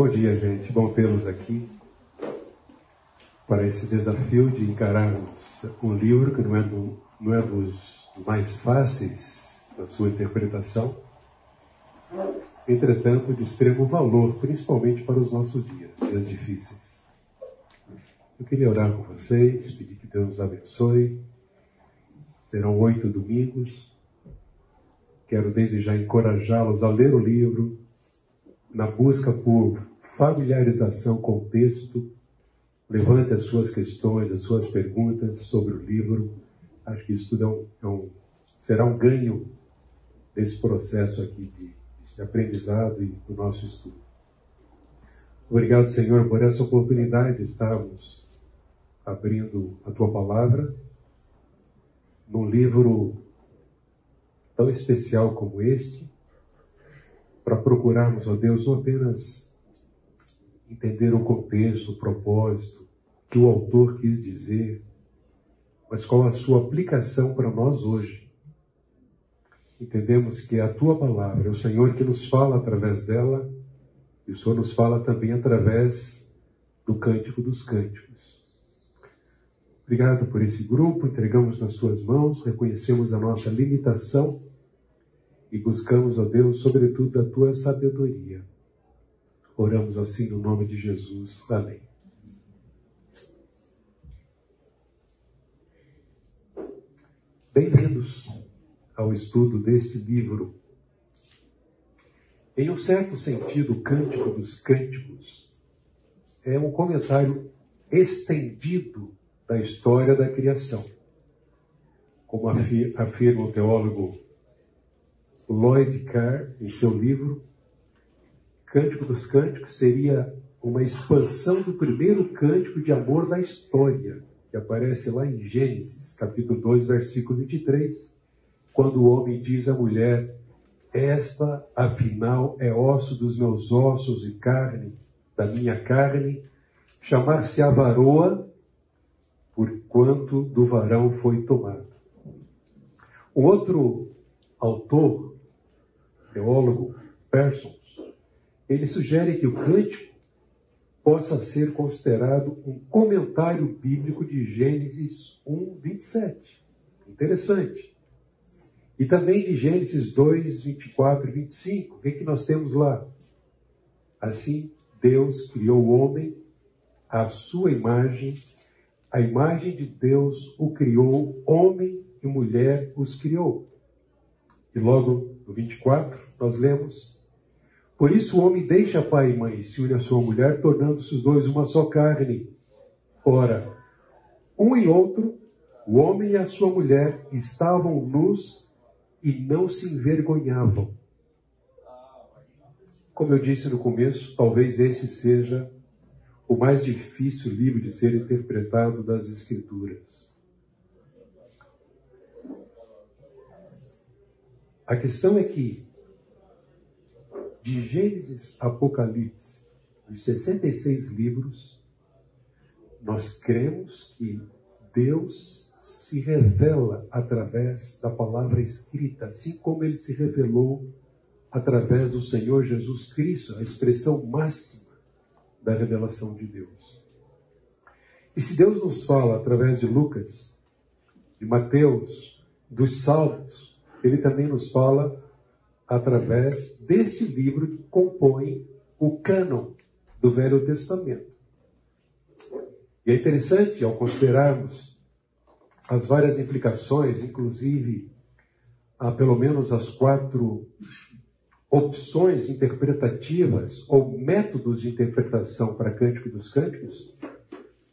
Bom dia, gente. Bom tê-los aqui para esse desafio de encararmos um livro que não é, do, não é dos mais fáceis da sua interpretação, entretanto de extremo valor, principalmente para os nossos dias, dias difíceis. Eu queria orar com vocês, pedir que Deus nos abençoe. Serão oito domingos. Quero desde já encorajá-los a ler o livro, na busca por familiarização com o texto. Levante as suas questões, as suas perguntas sobre o livro. Acho que isso tudo é é um, será um ganho desse processo aqui de, de aprendizado e do nosso estudo. Obrigado, Senhor, por essa oportunidade de estarmos abrindo a tua palavra num livro tão especial como este, para procurarmos, ó Deus, não apenas entender o contexto, o propósito, que o autor quis dizer, mas qual a sua aplicação para nós hoje. Entendemos que é a tua palavra, é o Senhor que nos fala através dela, e o Senhor nos fala também através do Cântico dos Cânticos. Obrigado por esse grupo, entregamos nas suas mãos, reconhecemos a nossa limitação e buscamos, ó Deus, sobretudo a tua sabedoria. Oramos assim no nome de Jesus. Amém. Bem-vindos ao estudo deste livro. Em um certo sentido, o Cântico dos Cânticos é um comentário estendido da história da criação. Como afirma o teólogo Lloyd Carr, em seu livro, Cântico dos Cânticos seria uma expansão do primeiro cântico de amor da história, que aparece lá em Gênesis, capítulo 2, versículo 23, quando o homem diz à mulher: Esta, afinal, é osso dos meus ossos e carne da minha carne, chamar-se a varoa, por quanto do varão foi tomado. O outro autor, teólogo Persons, ele sugere que o cântico possa ser considerado um comentário bíblico de Gênesis 1, 27. Interessante. E também de Gênesis 2, 24 e 25. O que, é que nós temos lá? Assim, Deus criou o homem à sua imagem, a imagem de Deus o criou, homem e mulher os criou. E logo no 24, nós lemos: Por isso o homem deixa pai e mãe e se une à sua mulher, tornando-se os dois uma só carne. Ora, um e outro, o homem e a sua mulher, estavam nus e não se envergonhavam. Como eu disse no começo, talvez esse seja o mais difícil livro de ser interpretado das Escrituras. A questão é que, de Gênesis Apocalipse, os 66 livros, nós cremos que Deus se revela através da palavra escrita, assim como ele se revelou através do Senhor Jesus Cristo, a expressão máxima da revelação de Deus. E se Deus nos fala através de Lucas, de Mateus, dos Salmos, ele também nos fala através deste livro que compõe o cânon do Velho Testamento. E é interessante, ao considerarmos as várias implicações, inclusive há pelo menos as quatro opções interpretativas ou métodos de interpretação para Cântico dos Cânticos,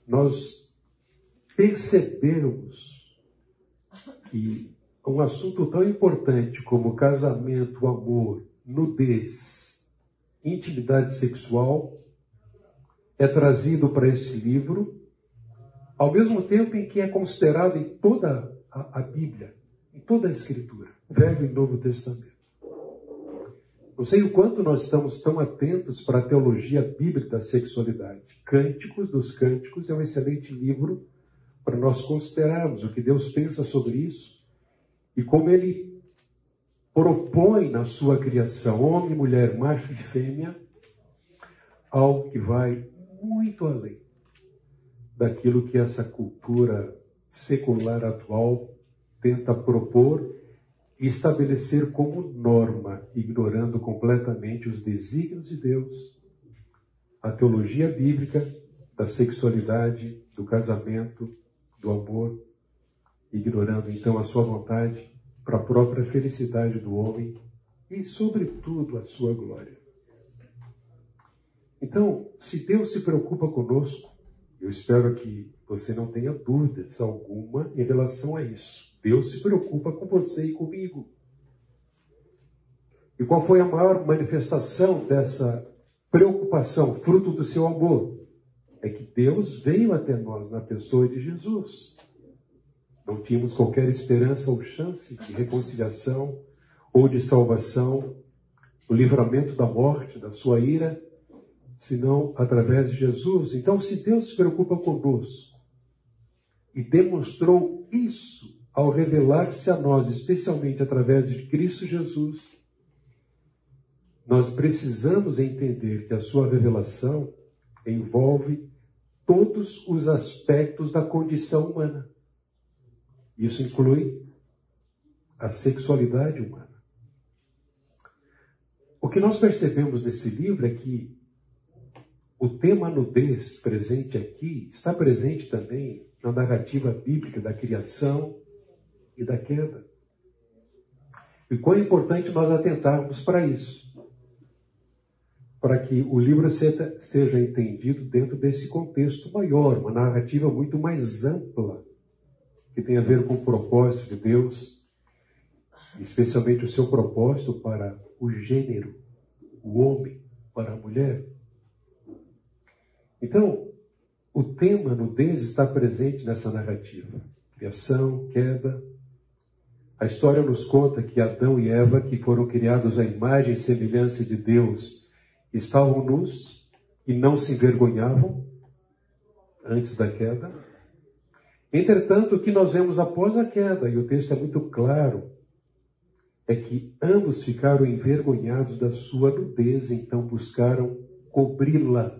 nós percebermos que um assunto tão importante como casamento, amor, nudez, intimidade sexual é trazido para este livro, ao mesmo tempo em que é considerado em toda a, a Bíblia, em toda a Escritura, Velho e Novo Testamento. Não sei o quanto nós estamos tão atentos para a teologia bíblica da sexualidade. Cânticos dos Cânticos é um excelente livro para nós considerarmos o que Deus pensa sobre isso e como ele propõe na sua criação, homem, mulher, macho e fêmea, algo que vai muito além daquilo que essa cultura secular atual tenta propor e estabelecer como norma, ignorando completamente os desígnios de Deus, a teologia bíblica da sexualidade, do casamento, do amor, ignorando então a sua vontade para a própria felicidade do homem e, sobretudo, a sua glória. Então, se Deus se preocupa conosco, eu espero que você não tenha dúvidas alguma em relação a isso. Deus se preocupa com você e comigo. E qual foi a maior manifestação dessa preocupação, fruto do seu amor? É que Deus veio até nós na pessoa de Jesus. Não tínhamos qualquer esperança ou chance de reconciliação ou de salvação, o livramento da morte, da sua ira, senão através de Jesus. Então, se Deus se preocupa conosco e demonstrou isso ao revelar-se a nós, especialmente através de Cristo Jesus, nós precisamos entender que a sua revelação envolve todos os aspectos da condição humana. Isso inclui a sexualidade humana. O que nós percebemos nesse livro é que o tema nudez presente aqui está presente também na narrativa bíblica da criação e da queda. E quão importante nós atentarmos para isso, para que o livro seja, seja entendido dentro desse contexto maior, uma narrativa muito mais ampla, que tem a ver com o propósito de Deus, especialmente o seu propósito para o gênero, o homem, para a mulher. Então, o tema nudez está presente nessa narrativa. Criação, queda. A história nos conta que Adão e Eva, que foram criados à imagem e semelhança de Deus, estavam nus e não se envergonhavam antes da queda. Entretanto, o que nós vemos após a queda, e o texto é muito claro, é que ambos ficaram envergonhados da sua nudez, então buscaram cobri-la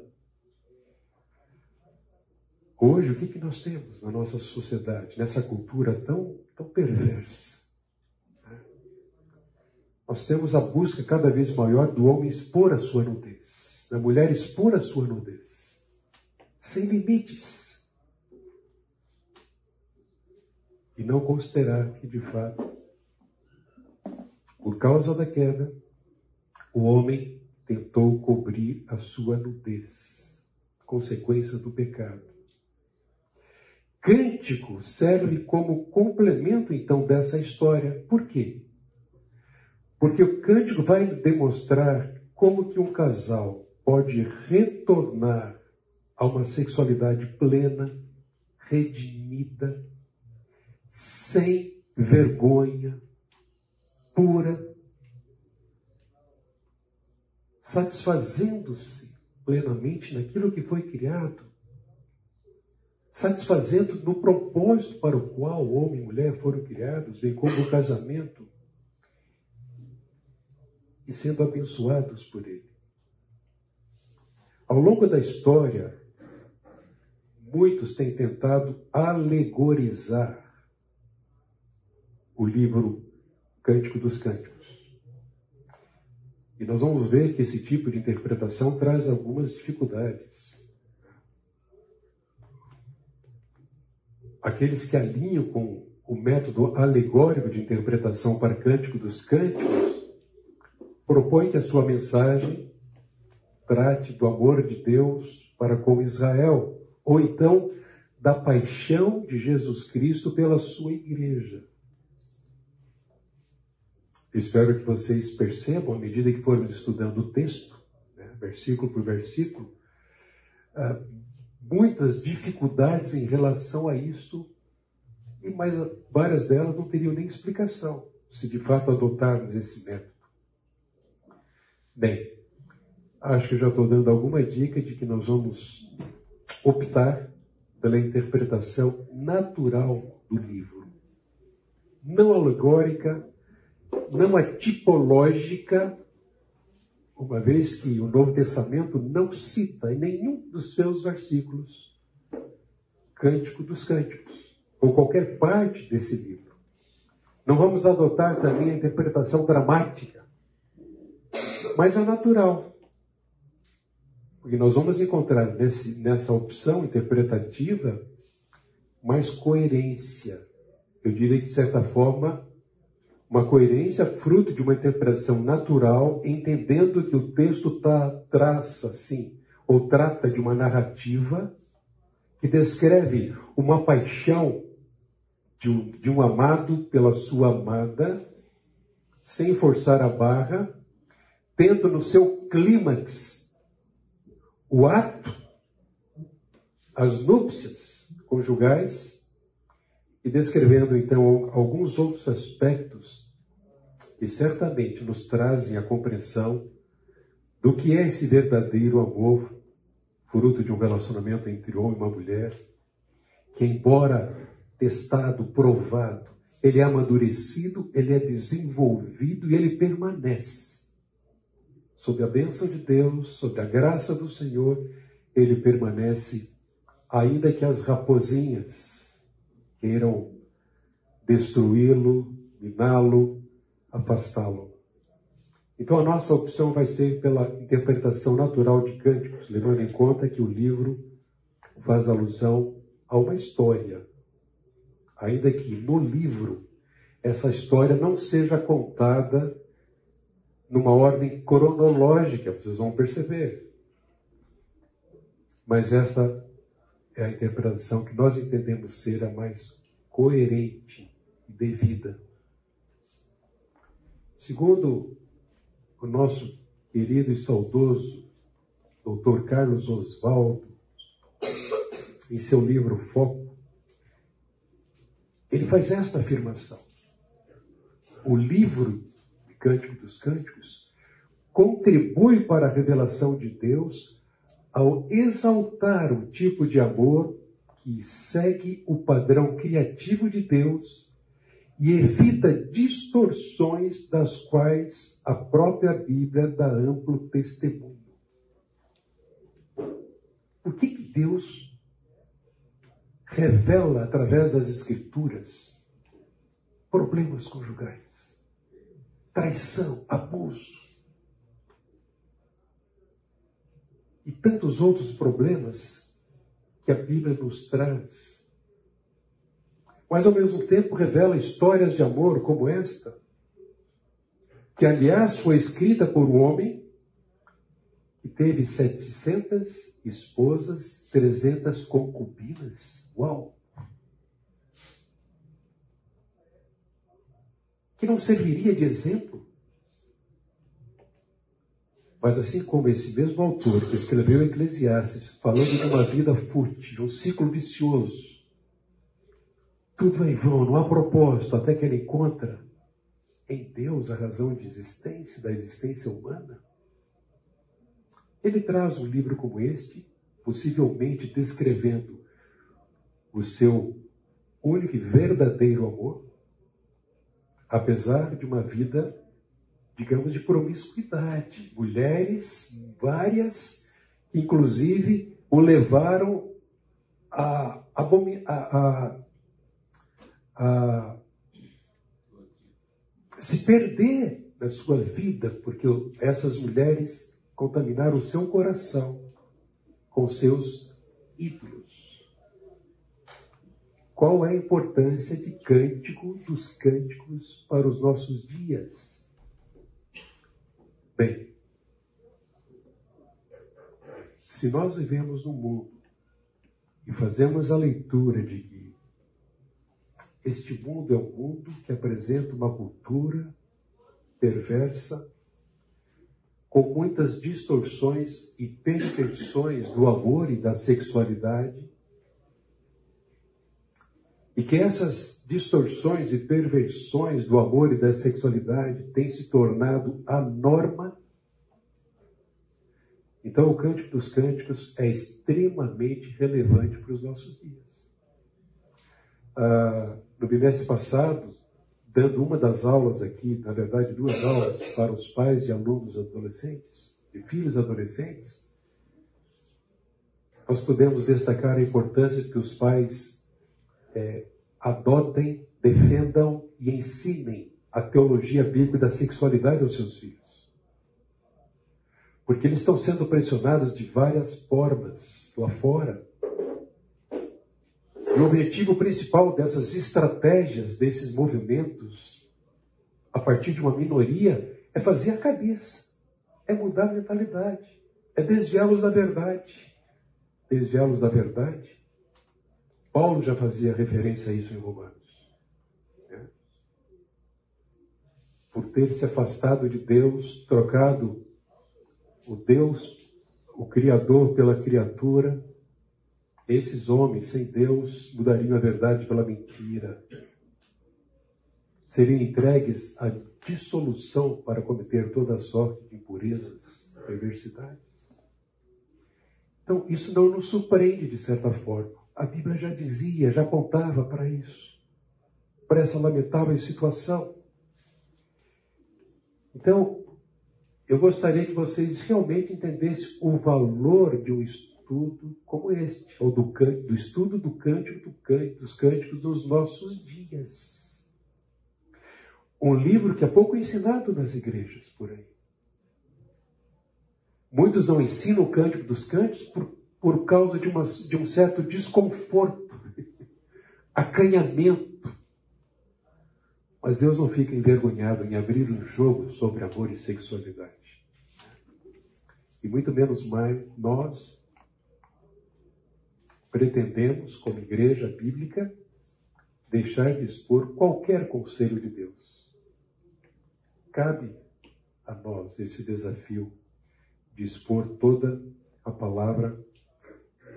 Hoje, o que, que nós temos na nossa sociedade, nessa cultura tão, tão perversa? Nós temos a busca cada vez maior do homem expor a sua nudez, da mulher expor a sua nudez, sem limites. E não considerar que, de fato, por causa da queda, o homem tentou cobrir a sua nudez, consequência do pecado cântico serve como complemento, então, dessa história. Por quê? Porque o cântico vai demonstrar como que um casal pode retornar a uma sexualidade plena, redimida, sem vergonha, pura, satisfazendo-se plenamente naquilo que foi criado satisfazendo no propósito para o qual o homem e mulher foram criados, bem como o casamento, e sendo abençoados por ele. Ao longo da história, muitos têm tentado alegorizar o livro Cântico dos Cânticos. E nós vamos ver que esse tipo de interpretação traz algumas dificuldades. aqueles que alinham com o método alegórico de interpretação para Cântico dos Cânticos, propõem que a sua mensagem trate do amor de Deus para com Israel, ou então da paixão de Jesus Cristo pela sua igreja. Espero que vocês percebam, à medida que formos estudando o texto, né, versículo por versículo, ah, muitas dificuldades em relação a isso, e mais várias delas não teriam nem explicação se de fato adotarmos esse método. Bem, acho que já estou dando alguma dica de que nós vamos optar pela interpretação natural do livro. Não alegórica, não a tipológica, uma vez que o Novo Testamento não cita em nenhum dos seus versículos Cântico dos Cânticos, ou qualquer parte desse livro. Não vamos adotar também a interpretação dramática, mas a natural. Porque nós vamos encontrar nesse, nessa opção interpretativa mais coerência. Eu diria de certa forma, uma coerência fruto de uma interpretação natural, entendendo que o texto tá, traça, assim, ou trata de uma narrativa que descreve uma paixão de um, de um amado pela sua amada, sem forçar a barra, tendo no seu clímax o ato, as núpcias conjugais, e descrevendo então alguns outros aspectos que certamente nos trazem a compreensão do que é esse verdadeiro amor, fruto de um relacionamento entre homem e uma mulher, que embora testado, provado, ele é amadurecido, ele é desenvolvido e ele permanece. Sob a bênção de Deus, sob a graça do Senhor, ele permanece, ainda que as raposinhas queiram destruí-lo, miná-lo, afastá-lo. Então a nossa opção vai ser pela interpretação natural de cânticos, levando em conta que o livro faz alusão a uma história. Ainda que no livro essa história não seja contada numa ordem cronológica, vocês vão perceber. Mas essa é a interpretação que nós entendemos ser a mais coerente e devida. Segundo o nosso querido e saudoso Dr. Carlos Oswaldo, em seu livro Foco, ele faz esta afirmação. O livro Cântico dos Cânticos contribui para a revelação de Deus ao exaltar um tipo de amor que segue o padrão criativo de Deus e evita distorções das quais a própria Bíblia dá amplo testemunho. Por que, que Deus revela através das Escrituras problemas conjugais, traição, abuso, e tantos outros problemas que a Bíblia nos traz. Mas ao mesmo tempo revela histórias de amor como esta, que aliás foi escrita por um homem que teve 700 esposas, 300 concubinas. Uau! Que não serviria de exemplo mas assim como esse mesmo autor que escreveu Eclesiastes, falando de uma vida fútil, um ciclo vicioso, tudo é em vão, não há propósito, até que ele encontra em Deus a razão de existência, da existência humana. Ele traz um livro como este, possivelmente descrevendo o seu único e verdadeiro amor, apesar de uma vida digamos, de promiscuidade. Mulheres, várias, inclusive o levaram a, a, a, a se perder na sua vida, porque essas mulheres contaminaram o seu coração com seus ídolos. Qual é a importância de cântico dos cânticos para os nossos dias? Bem, se nós vivemos no mundo e fazemos a leitura de este mundo é um mundo que apresenta uma cultura perversa, com muitas distorções e perversões do amor e da sexualidade, e que essas distorções e perversões do amor e da sexualidade têm se tornado a norma. Então, o Cântico dos Cânticos é extremamente relevante para os nossos dias. Ah, no bimestre passado, dando uma das aulas aqui, na verdade, duas aulas para os pais de alunos adolescentes, de filhos adolescentes, nós podemos destacar a importância de que os pais é, adotem, defendam e ensinem a teologia bíblica da sexualidade aos seus filhos. Porque eles estão sendo pressionados de várias formas lá fora. O objetivo principal dessas estratégias, desses movimentos, a partir de uma minoria, é fazer a cabeça, é mudar a mentalidade, é desviá-los da verdade desviá-los da verdade. Paulo já fazia referência a isso em Romanos. Né? Por ter se afastado de Deus, trocado o Deus, o Criador, pela criatura, esses homens sem Deus mudariam a verdade pela mentira. Seriam entregues à dissolução para cometer toda sorte de impurezas, perversidade. Então, isso não nos surpreende de certa forma. A Bíblia já dizia, já apontava para isso, para essa lamentável situação. Então, eu gostaria que vocês realmente entendessem o valor de um estudo como este, ou do, do estudo do cântico, dos cânticos dos nossos dias. Um livro que é pouco ensinado nas igrejas por aí. Muitos não ensinam o cântico dos cânticos por, por causa de, uma, de um certo desconforto, acanhamento. Mas Deus não fica envergonhado em abrir um jogo sobre amor e sexualidade. E muito menos mais nós pretendemos, como igreja bíblica, deixar de expor qualquer conselho de Deus. Cabe a nós esse desafio de expor toda a palavra,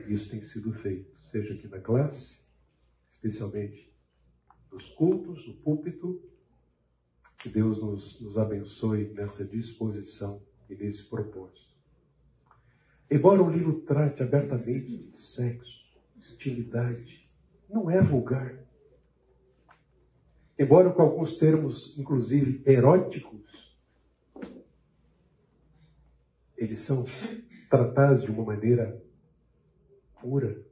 e isso tem sido feito, seja aqui na classe, especialmente nos cultos, no púlpito. Que Deus nos, nos abençoe nessa disposição e nesse propósito. Embora o livro trate abertamente de sexo, intimidade, não é vulgar. Embora com alguns termos, inclusive eróticos, eles são tratados de uma maneira pura,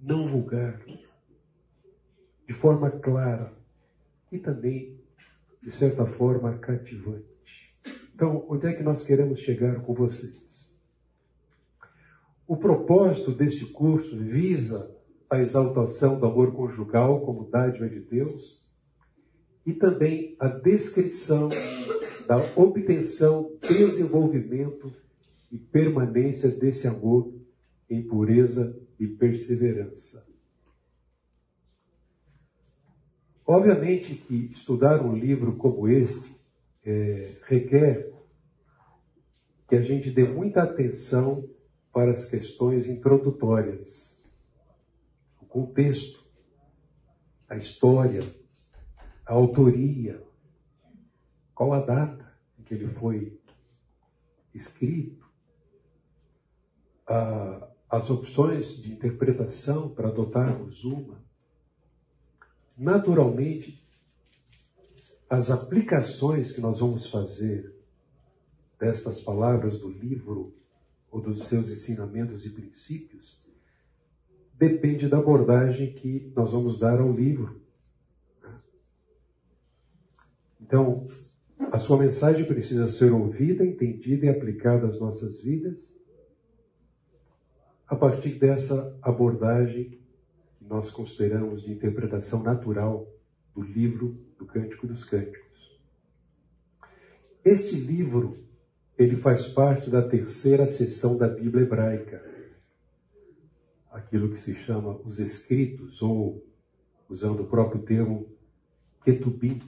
não vulgar, de forma clara e também, de certa forma, cativante. Então, onde é que nós queremos chegar com vocês? O propósito deste curso visa a exaltação do amor conjugal como dádiva de Deus e também a descrição da obtenção, desenvolvimento e permanência desse amor em pureza e perseverança. Obviamente que estudar um livro como este é, requer que a gente dê muita atenção para as questões introdutórias, o contexto, a história, a autoria, qual a data em que ele foi escrito? As opções de interpretação para adotarmos uma. Naturalmente, as aplicações que nós vamos fazer destas palavras do livro ou dos seus ensinamentos e princípios depende da abordagem que nós vamos dar ao livro. Então, a sua mensagem precisa ser ouvida, entendida e aplicada às nossas vidas a partir dessa abordagem que nós consideramos de interpretação natural do livro do Cântico dos Cânticos. Este livro, ele faz parte da terceira seção da Bíblia hebraica, aquilo que se chama os escritos, ou, usando o próprio termo, Ketubim,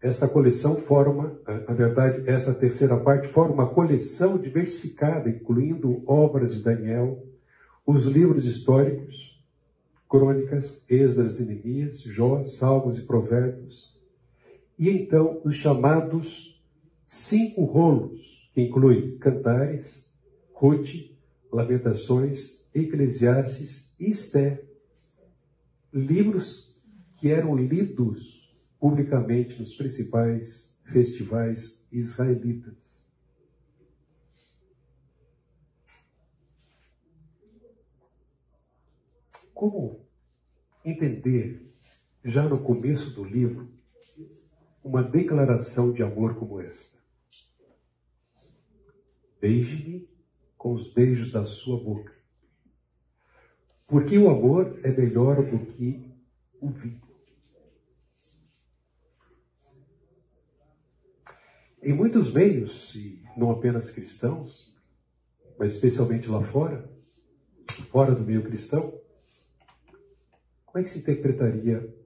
essa coleção forma, na verdade, essa terceira parte forma uma coleção diversificada, incluindo obras de Daniel, os livros históricos, crônicas, Esdras e Neemias, Jó, Salmos e Provérbios, e então os chamados cinco rolos, que incluem Cantares, Ruth, Lamentações, Eclesiastes e Esté, livros que eram lidos publicamente nos principais festivais israelitas. Como entender, já no começo do livro, uma declaração de amor como esta? Beije-me com os beijos da sua boca. Porque o amor é melhor do que o vinho. Em muitos meios, e não apenas cristãos, mas especialmente lá fora, fora do meio cristão, como é que se interpretaria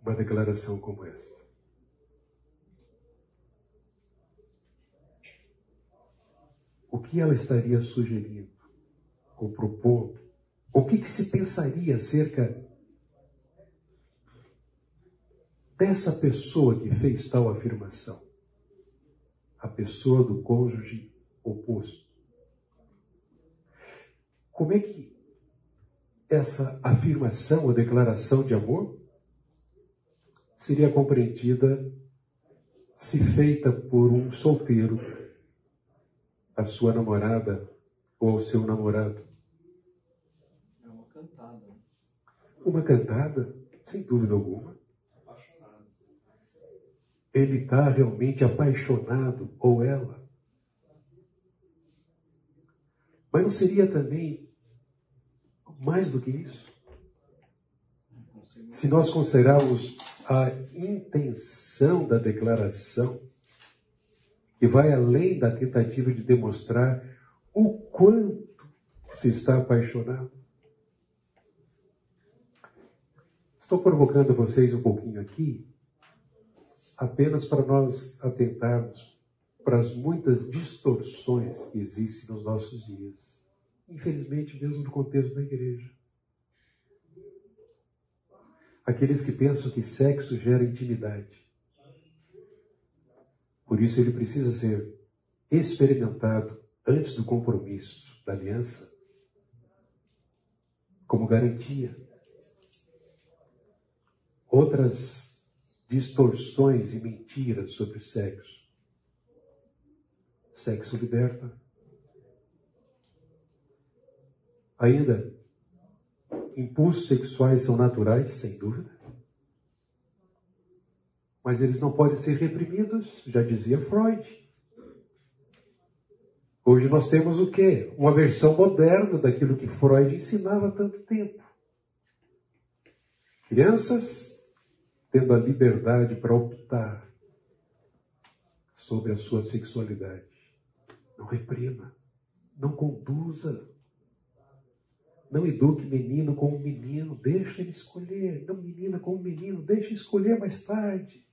uma declaração como essa? O que ela estaria sugerindo ou propondo? O que, que se pensaria acerca dessa pessoa que fez tal afirmação? A pessoa do cônjuge oposto. Como é que essa afirmação ou declaração de amor seria compreendida se feita por um solteiro, a sua namorada ou o seu namorado? É uma cantada. Uma cantada, sem dúvida alguma. Ele está realmente apaixonado, ou ela. Mas não seria também mais do que isso? Se nós considerarmos a intenção da declaração, que vai além da tentativa de demonstrar o quanto se está apaixonado. Estou provocando vocês um pouquinho aqui, apenas para nós atentarmos para as muitas distorções que existem nos nossos dias. Infelizmente, mesmo no contexto da igreja. Aqueles que pensam que sexo gera intimidade. Por isso, ele precisa ser experimentado antes do compromisso, da aliança, como garantia. Outras distorções e mentiras sobre o sexo. Sexo liberta. Ainda, impulsos sexuais são naturais, sem dúvida. Mas eles não podem ser reprimidos, já dizia Freud. Hoje nós temos o quê? Uma versão moderna daquilo que Freud ensinava há tanto tempo. Crianças tendo a liberdade para optar sobre a sua sexualidade. Não reprima, não conduza. Não eduque menino com menino, deixa ele escolher. Não menina com menino, deixa escolher mais tarde.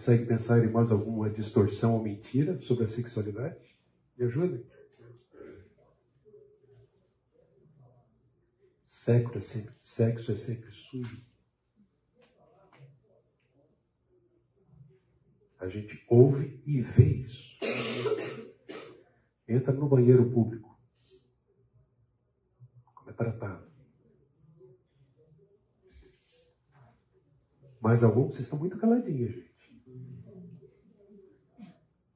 Consegue pensar em mais alguma distorção ou mentira sobre a sexualidade? Me ajude. Sexo é sempre, sexo é sempre sujo. A gente ouve e vê isso. Entra no banheiro público. Como é tratado. Mais algum? Vocês estão muito caladinhos, gente.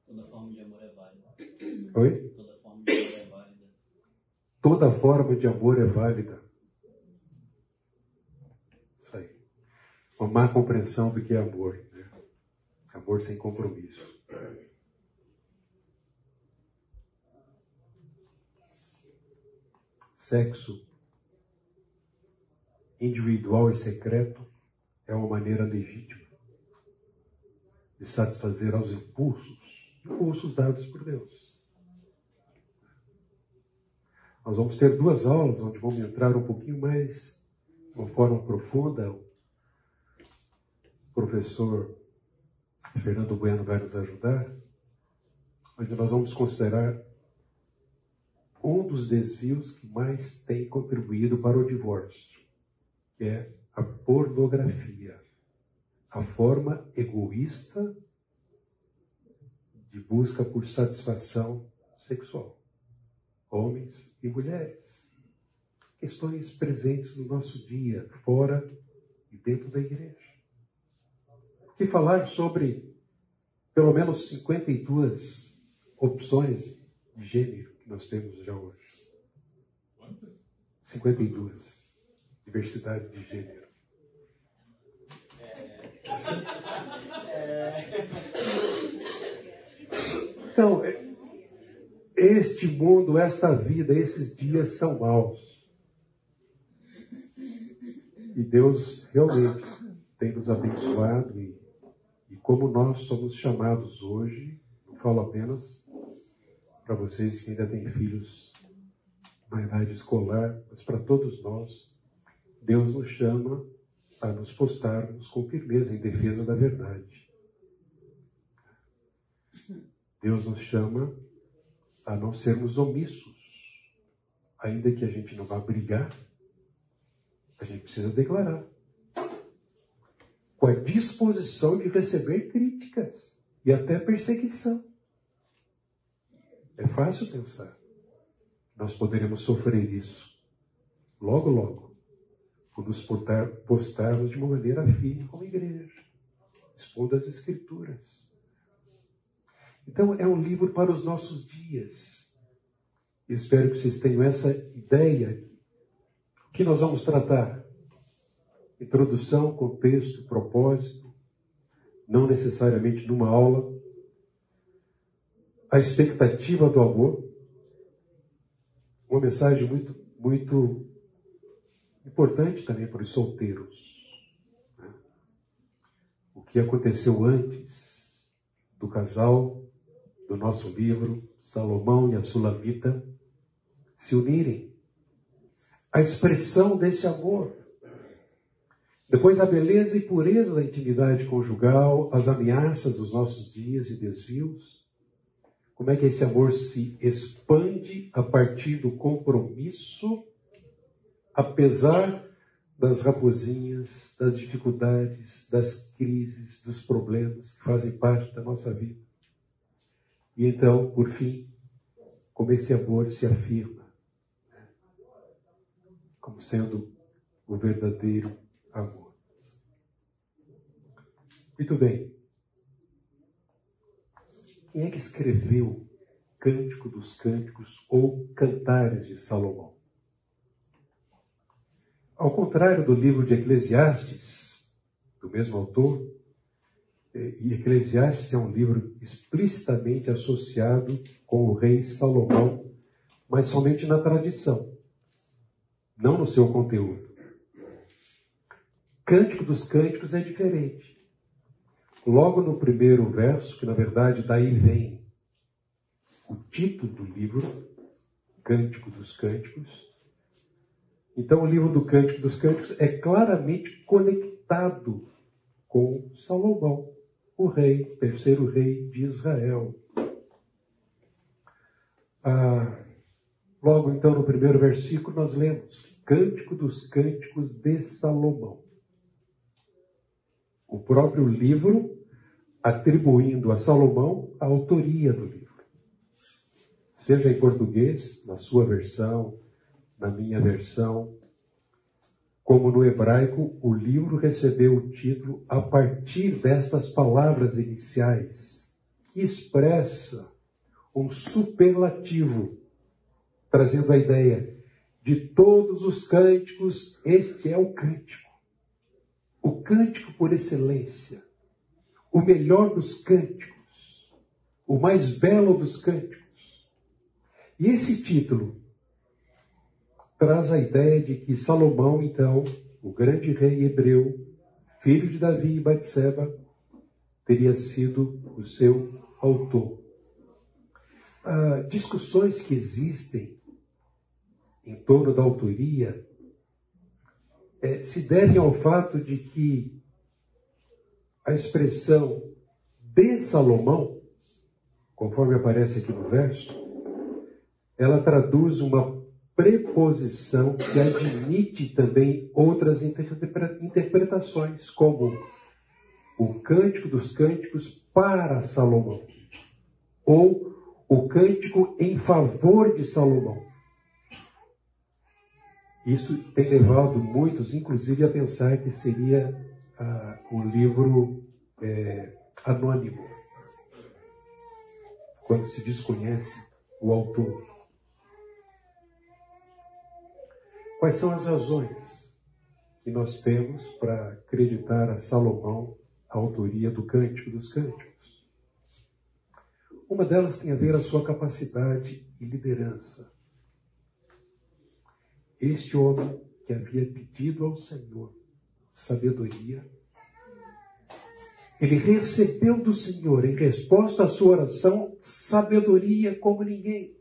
Toda forma de amor é válida. Oi? Toda forma de amor é válida. Toda forma de amor é válida. Isso aí. Uma má compreensão do que é amor. Né? Amor sem compromisso. Sexo individual e secreto é uma maneira legítima de satisfazer aos impulsos, impulsos dados por Deus. Nós vamos ter duas aulas onde vamos entrar um pouquinho mais, de uma forma profunda. O professor Fernando Bueno vai nos ajudar, onde nós vamos considerar um dos desvios que mais tem contribuído para o divórcio, que é a pornografia, a forma egoísta de busca por satisfação sexual, homens e mulheres. questões presentes no nosso dia, fora e dentro da igreja. Que falar sobre pelo menos 52 opções de gênero que nós temos já hoje. 52. Diversidade de gênero. Então, este mundo, esta vida, esses dias são maus. E Deus realmente tem nos abençoado e, e como nós somos chamados hoje, não falo apenas para vocês que ainda têm filhos na idade escolar, mas para todos nós, Deus nos chama a nos postarmos com firmeza em defesa da verdade. Deus nos chama a não sermos omissos. Ainda que a gente não vá brigar, a gente precisa declarar. Com a disposição de receber críticas e até perseguição. É fácil pensar. Nós poderemos sofrer isso. Logo, logo. Por nos postarmos de uma maneira firme como igreja. Expondo as Escrituras então, é um livro para os nossos dias. Eu espero que vocês tenham essa ideia. O que nós vamos tratar? Introdução, contexto, propósito, não necessariamente numa aula. A expectativa do amor. Uma mensagem muito, muito importante também para os solteiros. O que aconteceu antes do casal do nosso livro, Salomão e a Sulamita, se unirem. A expressão desse amor. Depois, a beleza e pureza da intimidade conjugal, as ameaças dos nossos dias e desvios. Como é que esse amor se expande a partir do compromisso, apesar das raposinhas, das dificuldades, das crises, dos problemas que fazem parte da nossa vida. E então, por fim, como esse amor se afirma né? como sendo o verdadeiro amor. Muito bem. Quem é que escreveu Cântico dos Cânticos ou Cantares de Salomão? Ao contrário do livro de Eclesiastes, do mesmo autor, e Eclesiastes é um livro explicitamente associado com o rei Salomão, mas somente na tradição, não no seu conteúdo. Cântico dos Cânticos é diferente. Logo no primeiro verso, que na verdade daí vem o título do livro, Cântico dos Cânticos. Então, o livro do Cântico dos Cânticos é claramente conectado com Salomão o rei, terceiro rei de Israel. Ah, logo então, no primeiro versículo, nós lemos: Cântico dos Cânticos de Salomão. O próprio livro atribuindo a Salomão a autoria do livro. Seja em português, na sua versão, na minha versão, como no hebraico, o livro recebeu o título a partir destas palavras iniciais, que expressa um superlativo, trazendo a ideia de todos os cânticos, este é o cântico. O cântico por excelência, o melhor dos cânticos, o mais belo dos cânticos. E esse título traz a ideia de que Salomão, então, o grande rei hebreu, filho de Davi e Batseba, teria sido o seu autor. Ah, discussões que existem em torno da autoria é, se devem ao fato de que a expressão de Salomão, conforme aparece aqui no verso, ela traduz uma preposição que admite também outras interpretações, como o cântico dos cânticos para Salomão, ou o cântico em favor de Salomão. Isso tem levado muitos, inclusive, a pensar que seria ah, um livro é, anônimo, quando se desconhece o autor. Quais são as razões que nós temos para acreditar a Salomão a autoria do Cântico dos Cânticos? Uma delas tem a ver a sua capacidade e liderança. Este homem que havia pedido ao Senhor sabedoria, ele recebeu do Senhor, em resposta à sua oração, sabedoria como ninguém.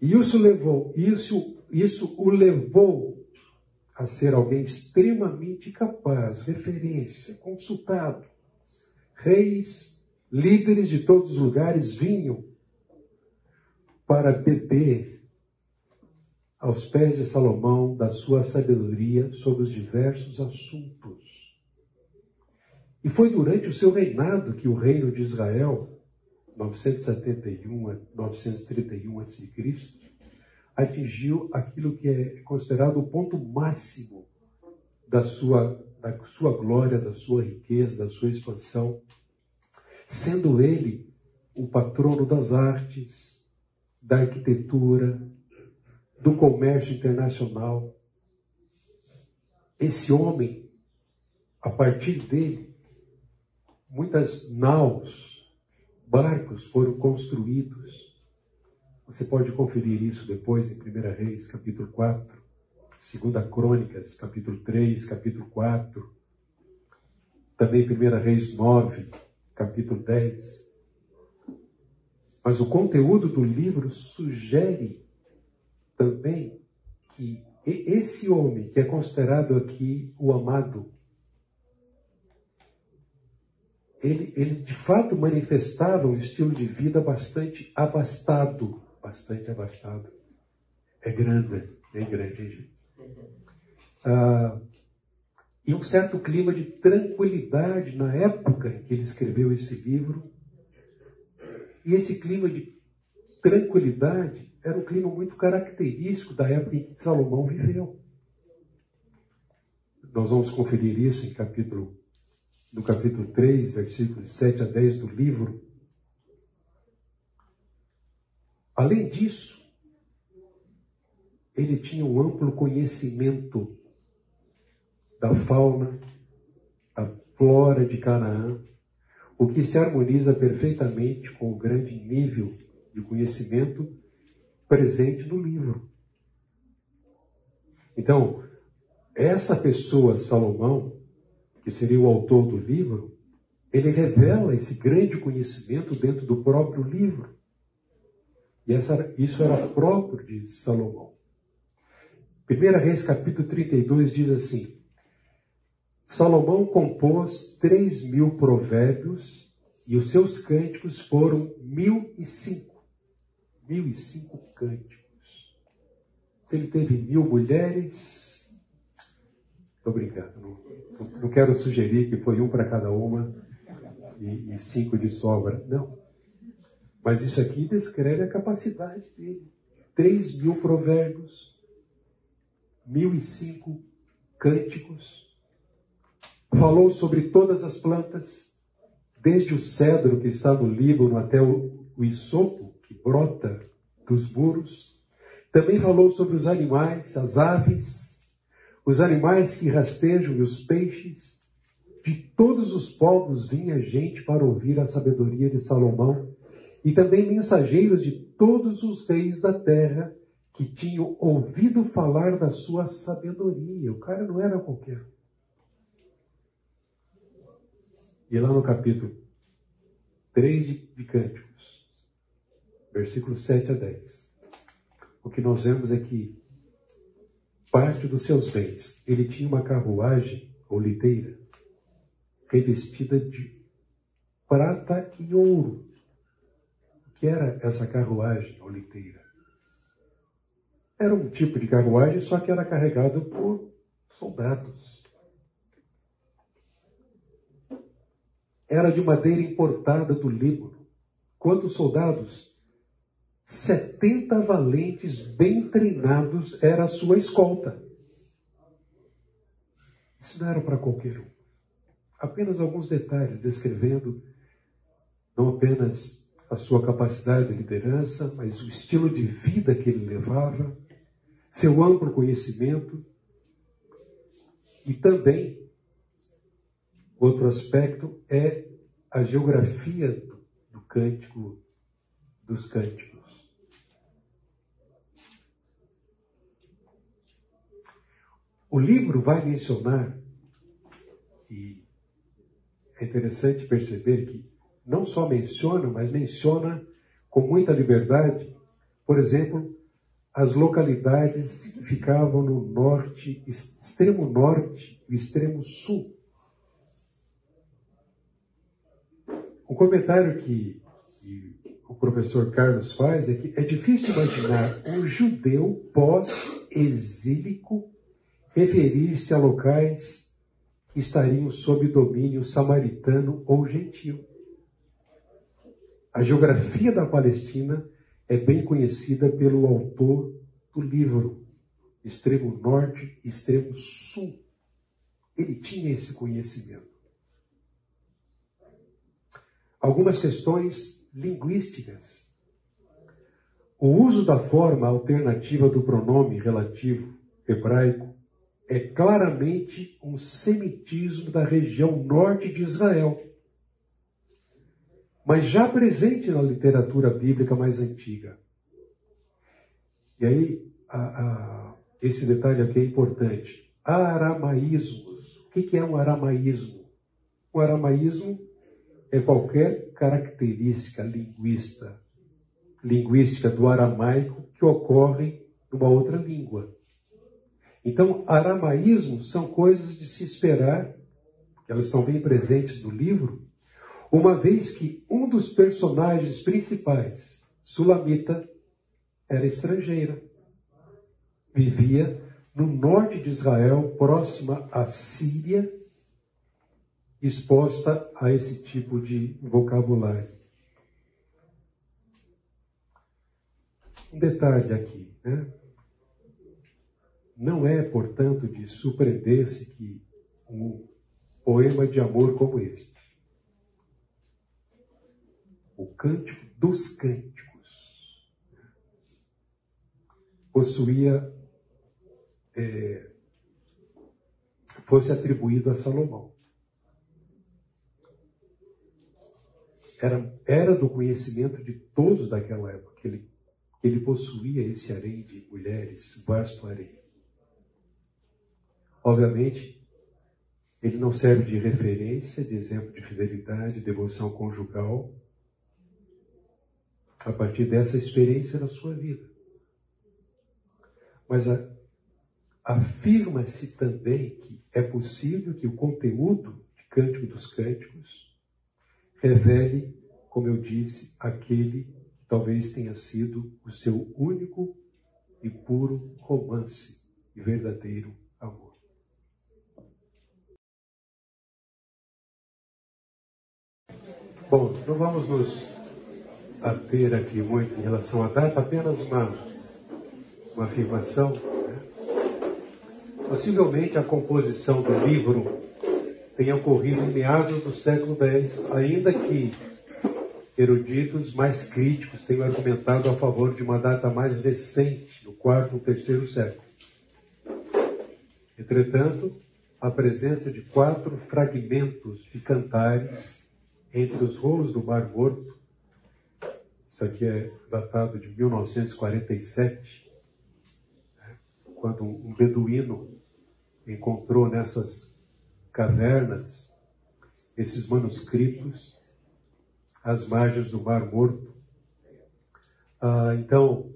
E isso levou, isso, isso o levou a ser alguém extremamente capaz, referência, consultado. Reis, líderes de todos os lugares vinham para beber aos pés de Salomão da sua sabedoria sobre os diversos assuntos. E foi durante o seu reinado que o reino de Israel, 971 a 931 a.C., atingiu aquilo que é considerado o ponto máximo da sua, da sua glória, da sua riqueza, da sua expansão, sendo ele o patrono das artes, da arquitetura, do comércio internacional. Esse homem, a partir dele, muitas naus, barcos foram construídos. Você pode conferir isso depois em 1 Reis, capítulo 4, 2 Crônicas, capítulo 3, capítulo 4, também 1 Reis 9, capítulo 10. Mas o conteúdo do livro sugere também que esse homem, que é considerado aqui o amado, ele, ele de fato manifestava um estilo de vida bastante abastado. Bastante abastado. É grande, bem grande, gente? Ah, e um certo clima de tranquilidade na época em que ele escreveu esse livro. E esse clima de tranquilidade era um clima muito característico da época em que Salomão viveu. Nós vamos conferir isso em capítulo, no capítulo 3, versículos 7 a 10 do livro. Além disso, ele tinha um amplo conhecimento da fauna, da flora de Canaã, o que se harmoniza perfeitamente com o grande nível de conhecimento presente no livro. Então, essa pessoa, Salomão, que seria o autor do livro, ele revela esse grande conhecimento dentro do próprio livro. E essa, isso era próprio de Salomão. 1 Reis capítulo 32 diz assim: Salomão compôs três mil provérbios e os seus cânticos foram mil e cinco mil e cinco cânticos. Ele teve mil mulheres, estou brincando, não, não, quero sugerir que foi um para cada uma e, e cinco de sobra, não. Mas isso aqui descreve a capacidade dele. Três mil provérbios, mil e cinco cânticos, falou sobre todas as plantas, desde o cedro que está no Líbano até o, isopo, que brota dos muros. Também falou sobre os animais, as aves, os animais que rastejam e os peixes. De todos os povos vinha gente para ouvir a sabedoria de Salomão, e também mensageiros de todos os reis da terra que tinham ouvido falar da sua sabedoria. O cara não era qualquer. E lá no capítulo 3 de, de Cântico, versículos 7 a 10. O que nós vemos é que parte dos seus bens, ele tinha uma carruagem ou liteira revestida de prata e ouro. Que era essa carruagem ou liteira? Era um tipo de carruagem, só que era carregado por soldados. Era de madeira importada do Líbano. Quantos soldados 70 valentes bem treinados era a sua escolta. Isso não era para qualquer um. Apenas alguns detalhes descrevendo não apenas a sua capacidade de liderança, mas o estilo de vida que ele levava, seu amplo conhecimento e também outro aspecto é a geografia do, cântico dos cânticos. O livro vai mencionar, e é interessante perceber que não só menciona, mas menciona com muita liberdade, por exemplo, as localidades que ficavam no norte, extremo norte e extremo sul. Um comentário que, que o professor Carlos faz é que é difícil imaginar um judeu pós-exílico referir-se a locais que estariam sob domínio samaritano ou gentil. A geografia da Palestina é bem conhecida pelo autor do livro, extremo norte extremo sul. Ele tinha esse conhecimento. Algumas questões linguísticas. O uso da forma alternativa do pronome relativo hebraico é claramente um semitismo da região norte de Israel, mas já presente na literatura bíblica mais antiga. E aí, a, a, esse detalhe aqui é importante. Aramaísmos. O que, é um aramaísmo? O aramaísmo é qualquer característica linguista, linguística do aramaico que ocorre numa outra língua. Então, aramaísmos são coisas de se esperar, elas estão bem presentes no livro, uma vez que um dos personagens principais, Sulamita, era estrangeira. Vivia no norte de Israel, próxima à Síria, exposta a esse tipo de vocabulário. Um detalhe aqui, né? Não é, portanto, de surpreender-se que um poema de amor como este, o Cântico dos Cânticos, possuía, é, fosse atribuído a Salomão. Era, era do conhecimento de todos daquela época que ele, ele possuía esse harém de mulheres, vasto harém. Obviamente, ele não serve de referência, de exemplo de fidelidade, devoção conjugal, a partir dessa experiência na sua vida. Mas afirma-se também que é possível que o conteúdo de Cântico dos Cânticos revele, como eu disse, aquele que talvez tenha sido o seu único e puro romance e verdadeiro amor. Bom, não vamos nos ater aqui muito em relação à data, apenas uma, uma afirmação. Né? Possivelmente a composição do livro tenha ocorrido em meados do século X, ainda que eruditos mais críticos tenham argumentado a favor de uma data mais recente, no quarto ou terceiro século. Entretanto, a presença de quatro fragmentos de cantares entre os rolos do Mar Morto, isso aqui é datado de 1947, né, quando um beduíno encontrou nessas cavernas esses manuscritos às margens do Mar Morto. Ah, então,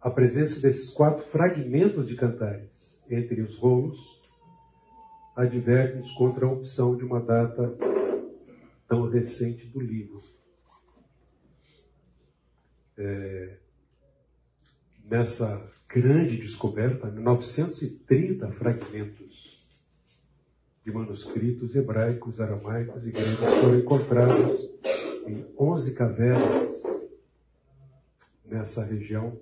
a presença desses quatro fragmentos de cantares entre os rolos adverte-nos contra a opção de uma data tão recente do livro. É, nessa grande descoberta, 930 fragmentos de manuscritos hebraicos, aramaicos e gregos foram encontrados em 11 cavernas nessa região,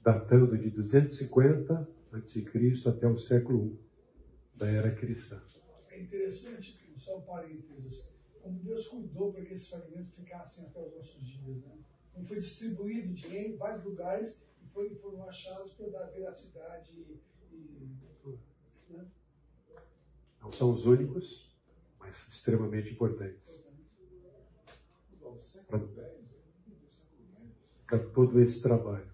datando de 250 a.C. até o século I da era cristã. É interessante, só um parênteses, como Deus cuidou para que esses fragmentos ficassem até os nossos dias. Né? Como foi distribuído dinheiro em vários lugares e foi, foram achados para dar veracidade e. e né? Não são os únicos, mas extremamente importantes. Para todo esse trabalho.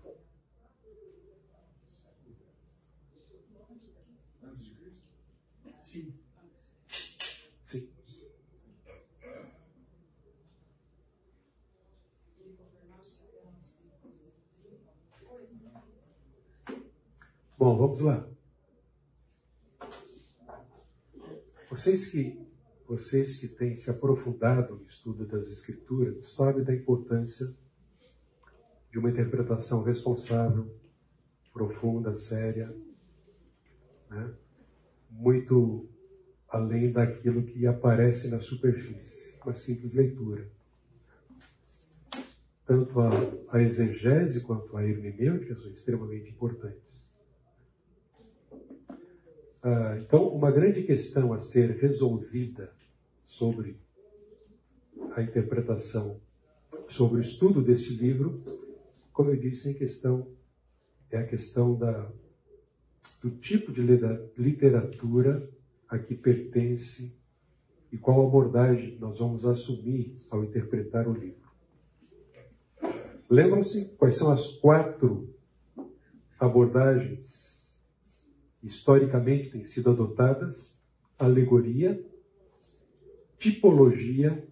Sim. Sim. Bom, vamos lá. Vocês que, vocês que têm se aprofundado no estudo das Escrituras sabem da importância de uma interpretação responsável, profunda, séria, né? muito além daquilo que aparece na superfície, uma simples leitura. Tanto a, a exegese quanto a hermenêutica são extremamente importantes. Ah, então, uma grande questão a ser resolvida sobre a interpretação, sobre o estudo deste livro, como eu disse, em questão é a questão da, do tipo de literatura a que pertence e qual abordagem nós vamos assumir ao interpretar o livro. Lembram-se quais são as quatro abordagens historicamente têm sido adotadas: alegoria, tipologia,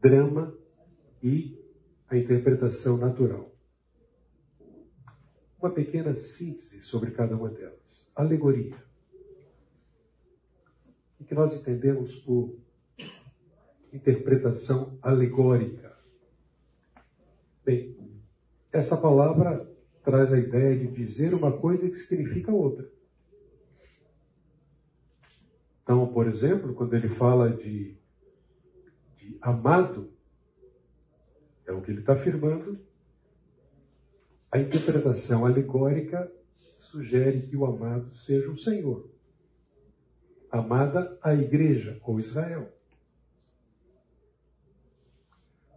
drama e a interpretação natural. Uma pequena síntese sobre cada uma delas. Alegoria. O que nós entendemos por interpretação alegórica? Bem, essa palavra traz a ideia de dizer uma coisa que significa outra. Então, por exemplo, quando ele fala de, de amado, é o que ele está afirmando, a interpretação alegórica sugere que o amado seja o Senhor. Amada a igreja ou Israel.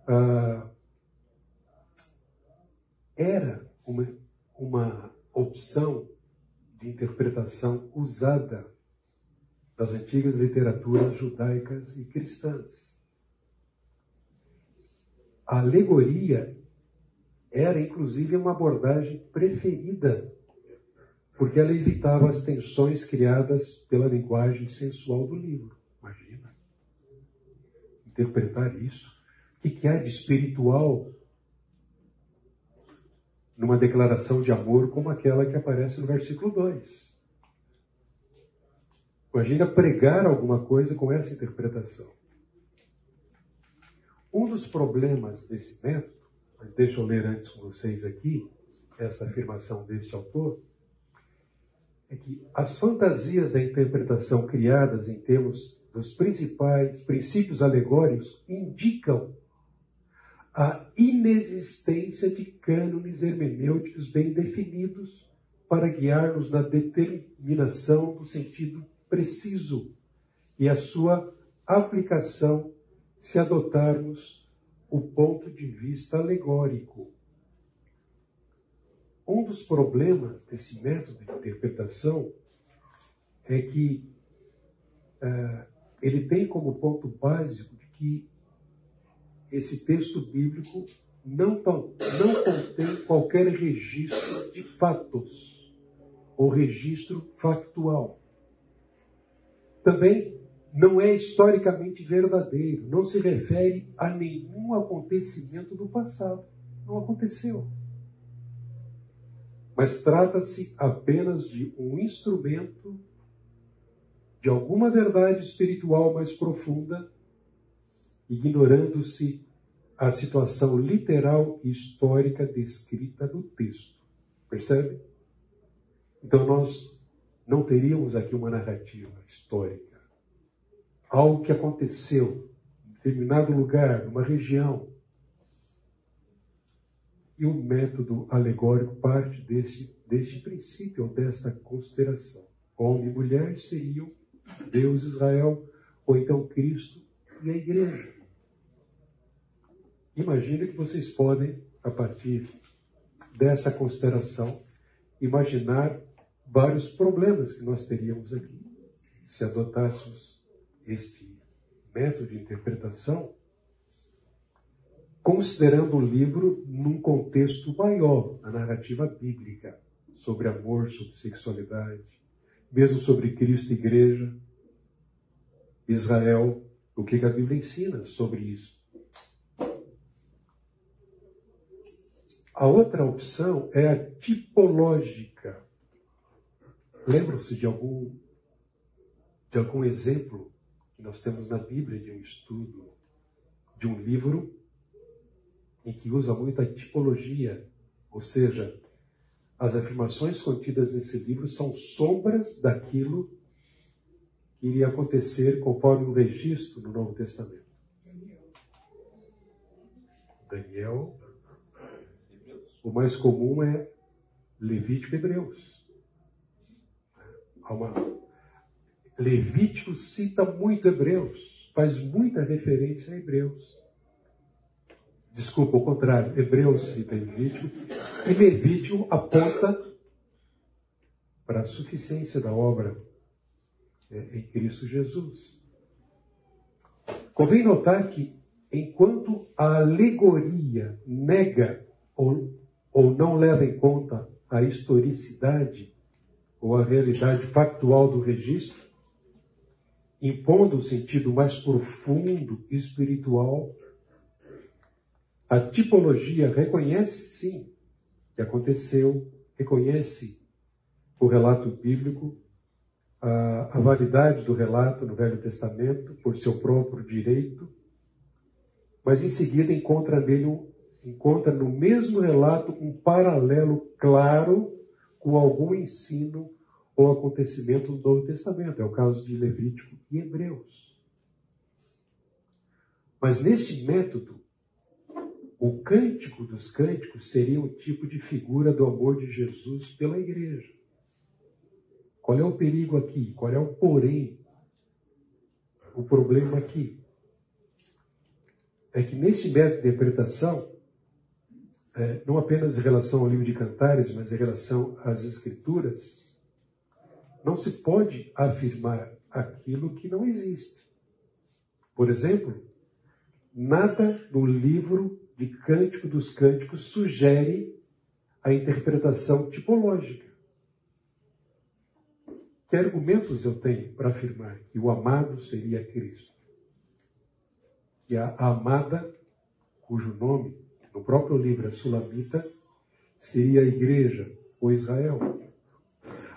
Ah, era uma, uma opção de interpretação usada das antigas literaturas judaicas e cristãs. A alegoria era, inclusive, uma abordagem preferida, porque ela evitava as tensões criadas pela linguagem sensual do livro. Imagina interpretar isso. O que há de espiritual numa declaração de amor como aquela que aparece no versículo 2? Imagina pregar alguma coisa com essa interpretação. Um dos problemas desse método, mas deixa eu ler antes com vocês aqui, essa afirmação deste autor, é que as fantasias da interpretação criadas em termos dos principais princípios alegóricos indicam a inexistência de cânones hermenêuticos bem definidos para guiar-nos na determinação do sentido preciso e a sua aplicação se adotarmos o ponto de vista alegórico. Um dos problemas desse método de interpretação é que uh, ele tem como ponto básico de que esse texto bíblico não, não contém qualquer registro de fatos ou registro factual também não é historicamente verdadeiro, não se refere a nenhum acontecimento do passado. Não aconteceu. Mas trata-se apenas de um instrumento de alguma verdade espiritual mais profunda, ignorando-se a situação literal e histórica descrita no texto. Percebe? Então nós não teríamos aqui uma narrativa histórica. Algo que aconteceu em determinado lugar, numa região. E o método alegórico parte desse, deste princípio, desta consideração. Homem e mulher seriam Deus, Israel, ou então Cristo e a igreja. Imagina que vocês podem, a partir dessa consideração, imaginar vários problemas que nós teríamos aqui. Se adotássemos este método de interpretação, considerando o livro num contexto maior, a narrativa bíblica, sobre amor, sobre sexualidade, mesmo sobre Cristo e igreja, Israel, o que a Bíblia ensina sobre isso. A outra opção é a tipológica. Lembram-se de algum, de algum exemplo que nós temos na Bíblia de um estudo, de um livro em que usa muito a tipologia, ou seja, as afirmações contidas nesse livro são sombras daquilo que iria acontecer conforme o registro no Novo Testamento. Daniel. O mais comum é Levítico e Hebreus. Uma... Levítico cita muito Hebreus, faz muita referência a Hebreus. Desculpa, o contrário, Hebreus cita Levítico, e Levítico aponta para a suficiência da obra é, em Cristo Jesus. Convém notar que, enquanto a alegoria nega ou, ou não leva em conta a historicidade ou a realidade factual do registro, impondo o sentido mais profundo, espiritual a tipologia reconhece, sim, que aconteceu, reconhece o relato bíblico, a, a validade do relato no Velho Testamento por seu próprio direito, mas em seguida encontra nele encontra no mesmo relato um paralelo claro com algum ensino ou acontecimento do Novo Testamento. É o caso de Levítico e Hebreus. Mas neste método, o cântico dos cânticos seria um tipo de figura do amor de Jesus pela igreja. Qual é o perigo aqui? Qual é o porém? O problema aqui é que neste método de interpretação, é, não apenas em relação ao livro de Cantares, mas em relação às Escrituras, não se pode afirmar aquilo que não existe. Por exemplo, nada no livro de Cântico dos Cânticos sugere a interpretação tipológica. Que argumentos eu tenho para afirmar que o amado seria Cristo? Que a amada, cujo nome no próprio livro é Sulamita, seria a igreja ou Israel.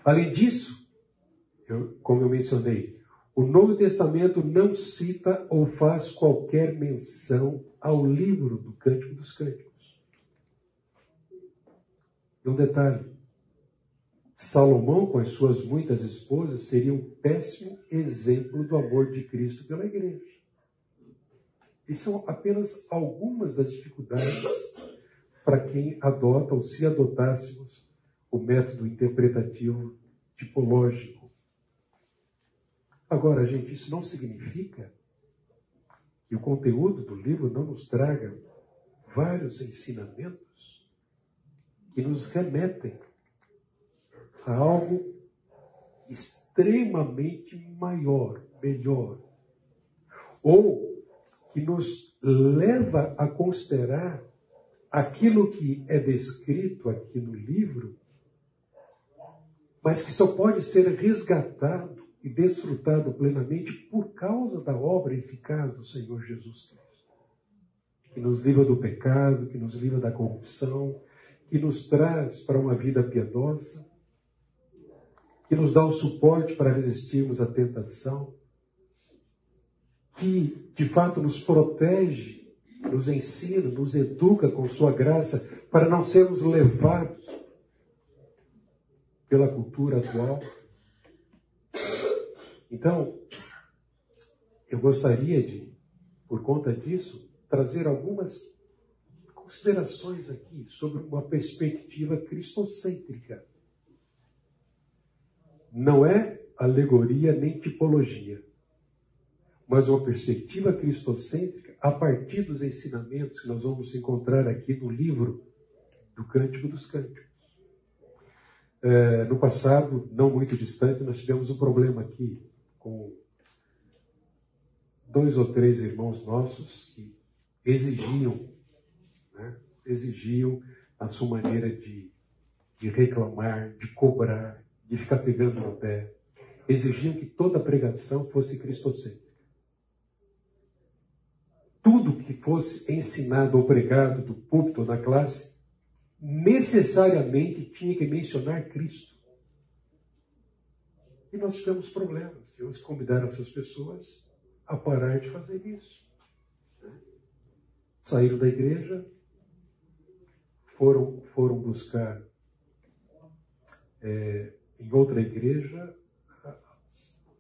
Além disso, eu, como eu mencionei, o Novo Testamento não cita ou faz qualquer menção ao livro do Cântico dos Cânticos. E um detalhe: Salomão, com as suas muitas esposas, seria um péssimo exemplo do amor de Cristo pela igreja. E são apenas algumas das dificuldades para quem adota ou se adotássemos o método interpretativo tipológico. Agora, gente, isso não significa que o conteúdo do livro não nos traga vários ensinamentos que nos remetem a algo extremamente maior, melhor, ou que nos leva a considerar aquilo que é descrito aqui no livro, mas que só pode ser resgatado e desfrutado plenamente por causa da obra eficaz do Senhor Jesus Cristo, que nos livra do pecado, que nos livra da corrupção, que nos traz para uma vida piedosa, que nos dá o suporte para resistirmos à tentação, que de fato nos protege, nos ensina, nos educa com Sua graça para não sermos levados pela cultura atual então, eu gostaria de, por conta disso, trazer algumas considerações aqui sobre uma perspectiva cristocêntrica. Não é alegoria nem tipologia, mas uma perspectiva cristocêntrica a partir dos ensinamentos que nós vamos encontrar aqui no livro do Cântico dos Cânticos. É, no passado, não muito distante, nós tivemos um problema aqui com dois ou três irmãos nossos que exigiam, né, exigiam a sua maneira de, de reclamar, de cobrar, de ficar pegando no pé, exigiam que toda pregação fosse cristocêntrica. Tudo que fosse ensinado ou pregado do púlpito da classe necessariamente tinha que mencionar Cristo. E nós tivemos problemas. Tivemos que convidar essas pessoas a parar de fazer isso. Saíram da igreja, foram, foram buscar é, em outra igreja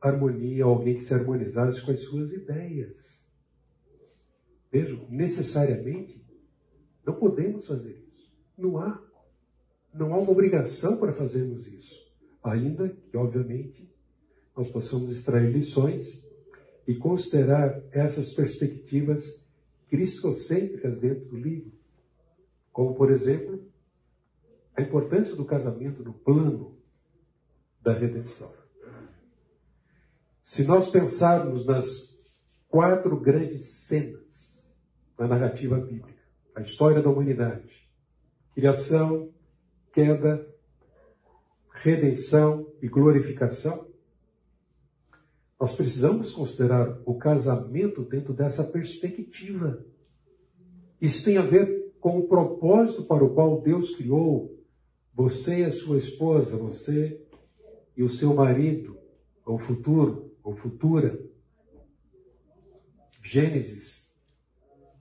harmonia, alguém que se harmonizasse com as suas ideias. Vejam, necessariamente não podemos fazer isso. Não há. Não há uma obrigação para fazermos isso. Ainda que, obviamente, nós possamos extrair lições e considerar essas perspectivas cristocêntricas dentro do livro. Como, por exemplo, a importância do casamento no plano da redenção. Se nós pensarmos nas quatro grandes cenas da narrativa bíblica, a história da humanidade, criação, queda, redenção e glorificação, nós precisamos considerar o casamento dentro dessa perspectiva. Isso tem a ver com o propósito para o qual Deus criou você e a sua esposa, você e o seu marido, ou futuro, ou futura. Gênesis,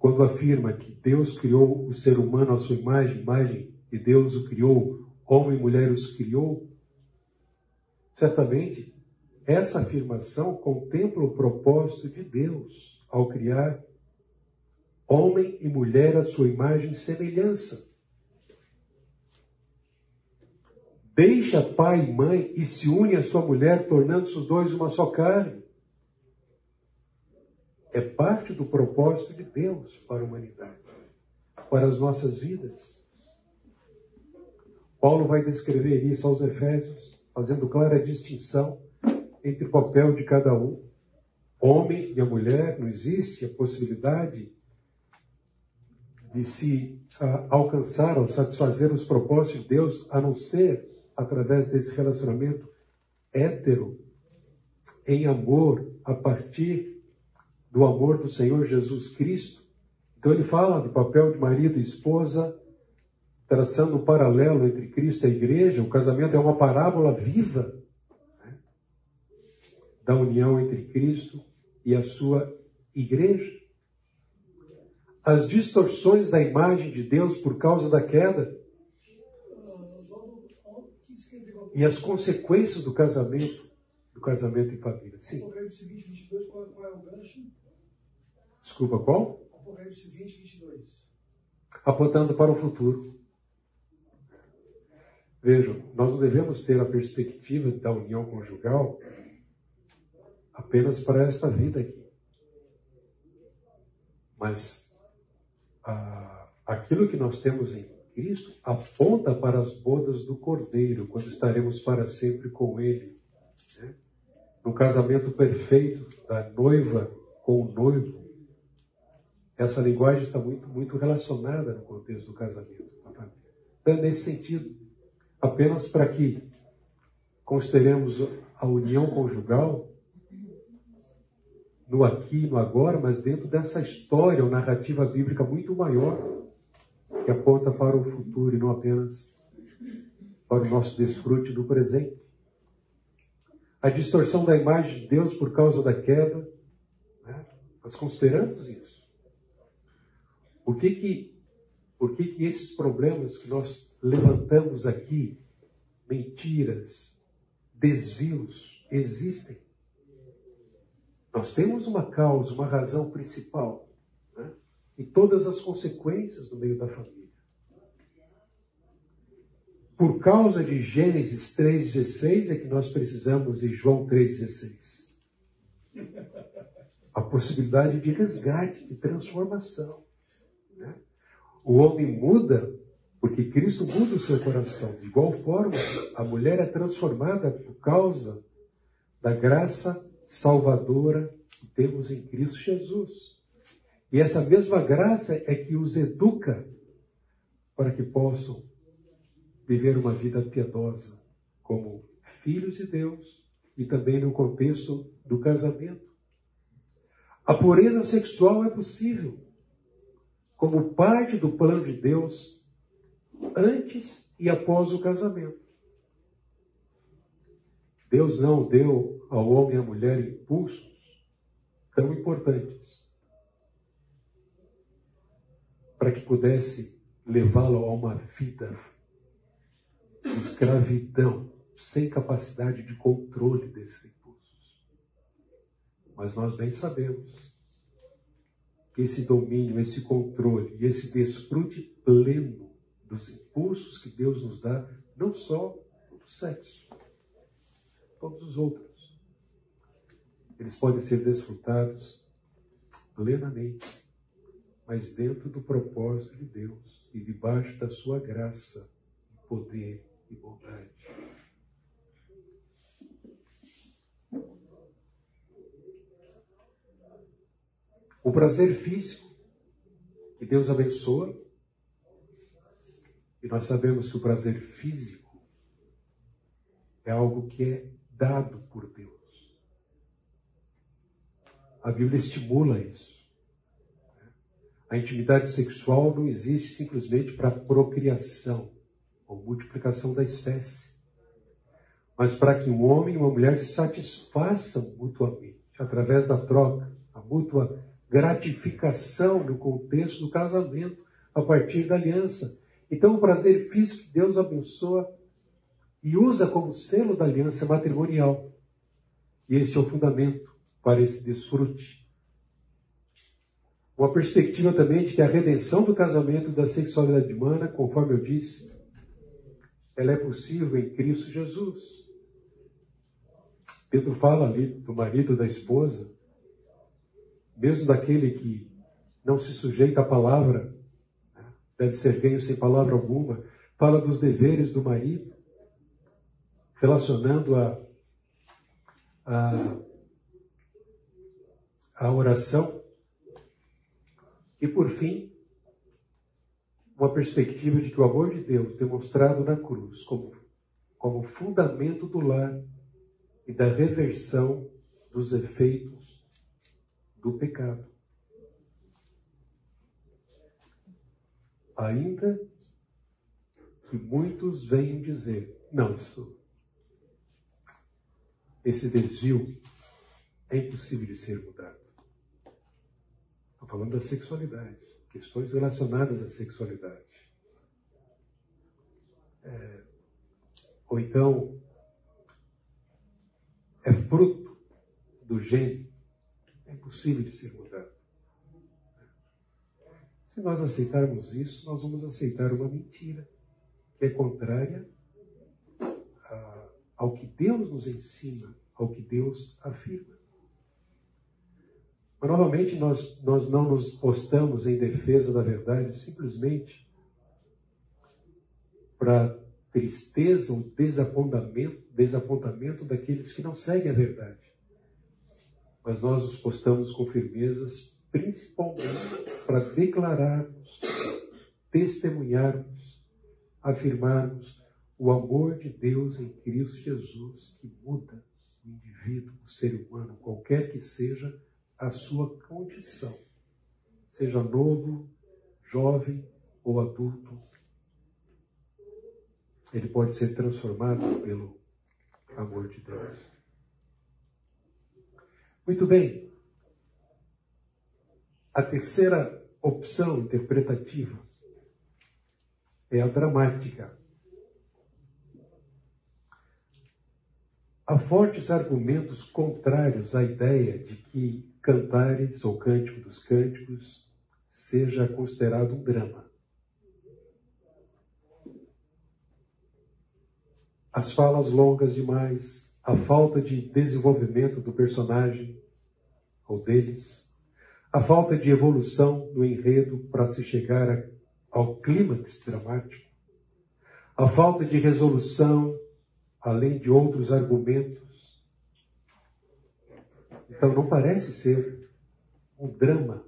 quando afirma que Deus criou o ser humano à sua imagem, imagem e Deus o criou, homem e mulher os criou, certamente essa afirmação contempla o propósito de Deus ao criar homem e mulher à sua imagem e semelhança. Deixa pai e mãe e se une à sua mulher, tornando-se os dois uma só carne. É parte do propósito de Deus para a humanidade, para as nossas vidas. Paulo vai descrever isso aos Efésios, fazendo clara distinção entre o papel de cada um. Homem e a mulher, não existe a possibilidade de se uh, alcançar ou satisfazer os propósitos de Deus, a não ser através desse relacionamento hétero, em amor, a partir do amor do Senhor Jesus Cristo. Então ele fala do papel de marido e esposa, traçando um paralelo entre Cristo e a igreja. O casamento é uma parábola viva né, da união entre Cristo e a sua igreja. As distorções da imagem de Deus por causa da queda e as consequências do casamento, do casamento em família. Sim. Apocalipse 20, 22, qual, qual é o gancho? Desculpa, qual? Apocalipse 20, 22. Apontando para o futuro. Vejam, nós não devemos ter a perspectiva da união conjugal apenas para esta vida aqui. Mas ah, aquilo que nós temos em Cristo aponta para as bodas do Cordeiro, quando estaremos para sempre com Ele. Né? No casamento perfeito da noiva com o noivo. Essa linguagem está muito, muito relacionada no contexto do casamento. Então, é nesse sentido, apenas para que consideremos a união conjugal no aqui e no agora, mas dentro dessa história ou narrativa bíblica muito maior que aponta para o futuro e não apenas para o nosso desfrute do presente. A distorção da imagem de Deus por causa da queda, né? nós consideramos isso. Por que que, por que que esses problemas que nós levantamos aqui, mentiras, desvios, existem? Nós temos uma causa, uma razão principal. Né? e todas as consequências no meio da família. Por causa de Gênesis 3,16 é que nós precisamos de João 3,16. A possibilidade de resgate, de transformação. O homem muda porque Cristo muda o seu coração. De igual forma, a mulher é transformada por causa da graça salvadora que temos em Cristo Jesus. E essa mesma graça é que os educa para que possam viver uma vida piedosa como filhos de Deus e também no contexto do casamento. A pureza sexual é possível como parte do plano de Deus antes e após o casamento. Deus não deu ao homem e à mulher impulsos tão importantes para que pudesse levá-lo a uma vida de escravidão, sem capacidade de controle desses impulsos. Mas nós bem sabemos esse domínio, esse controle e esse desfrute pleno dos impulsos que Deus nos dá, não só do sexo, todos os outros, eles podem ser desfrutados plenamente, mas dentro do propósito de Deus e debaixo da sua graça, poder e bondade. O prazer físico, que Deus abençoa, e nós sabemos que o prazer físico é algo que é dado por Deus. A Bíblia estimula isso. A intimidade sexual não existe simplesmente para procriação ou multiplicação da espécie, mas para que um homem e uma mulher se satisfaçam mutuamente, através da troca, a mútua gratificação no contexto do casamento, a partir da aliança. Então, o prazer físico que Deus abençoa e usa como selo da aliança matrimonial. E esse é o fundamento para esse desfrute. Uma perspectiva também de que a redenção do casamento da sexualidade humana, conforme eu disse, ela é possível em Cristo Jesus. Pedro fala ali do marido da esposa, mesmo daquele que não se sujeita à palavra, né, deve ser ganho sem palavra alguma, fala dos deveres do marido relacionando a, a, a oração. E por fim, uma perspectiva de que o amor de Deus, demonstrado na cruz como, como fundamento do lar e da reversão dos efeitos do pecado. Ainda que muitos venham dizer, não, isso esse desvio é impossível de ser mudado. Estou falando da sexualidade, questões relacionadas à sexualidade. É, ou então, é fruto do gênio, é impossível de ser mudado. Se nós aceitarmos isso, nós vamos aceitar uma mentira que é contrária ao que Deus nos ensina, ao que Deus afirma. Mas normalmente nós, nós não nos postamos em defesa da verdade simplesmente para tristeza ou desapontamento, desapontamento daqueles que não seguem a verdade. Mas nós nos postamos com firmezas, principalmente para declararmos, testemunharmos, afirmarmos o amor de Deus em Cristo Jesus que muda o indivíduo, o ser humano, qualquer que seja a sua condição, seja novo, jovem ou adulto, ele pode ser transformado pelo amor de Deus. Muito bem. A terceira opção interpretativa é a dramática. Há fortes argumentos contrários à ideia de que Cantares, ou Cântico dos Cânticos, seja considerado um drama. As falas longas demais, a falta de desenvolvimento do personagem ou deles, a falta de evolução no enredo para se chegar ao clímax dramático, a falta de resolução, além de outros argumentos. Então, não parece ser um drama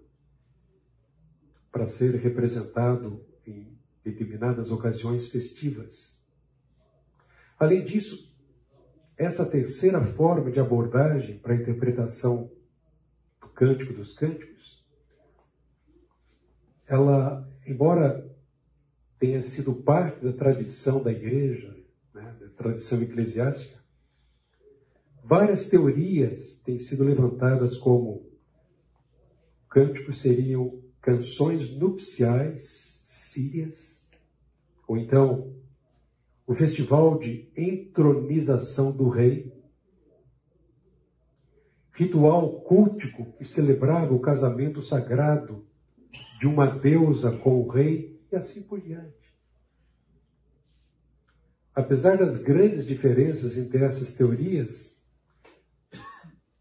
para ser representado em determinadas ocasiões festivas. Além disso, essa terceira forma de abordagem para a interpretação do Cântico dos Cânticos, ela, embora tenha sido parte da tradição da igreja, né, da tradição eclesiástica, várias teorias têm sido levantadas como cânticos seriam canções nupciais sírias, ou então o festival de entronização do rei, ritual cultico que celebrava o casamento sagrado de uma deusa com o rei e assim por diante. Apesar das grandes diferenças entre essas teorias,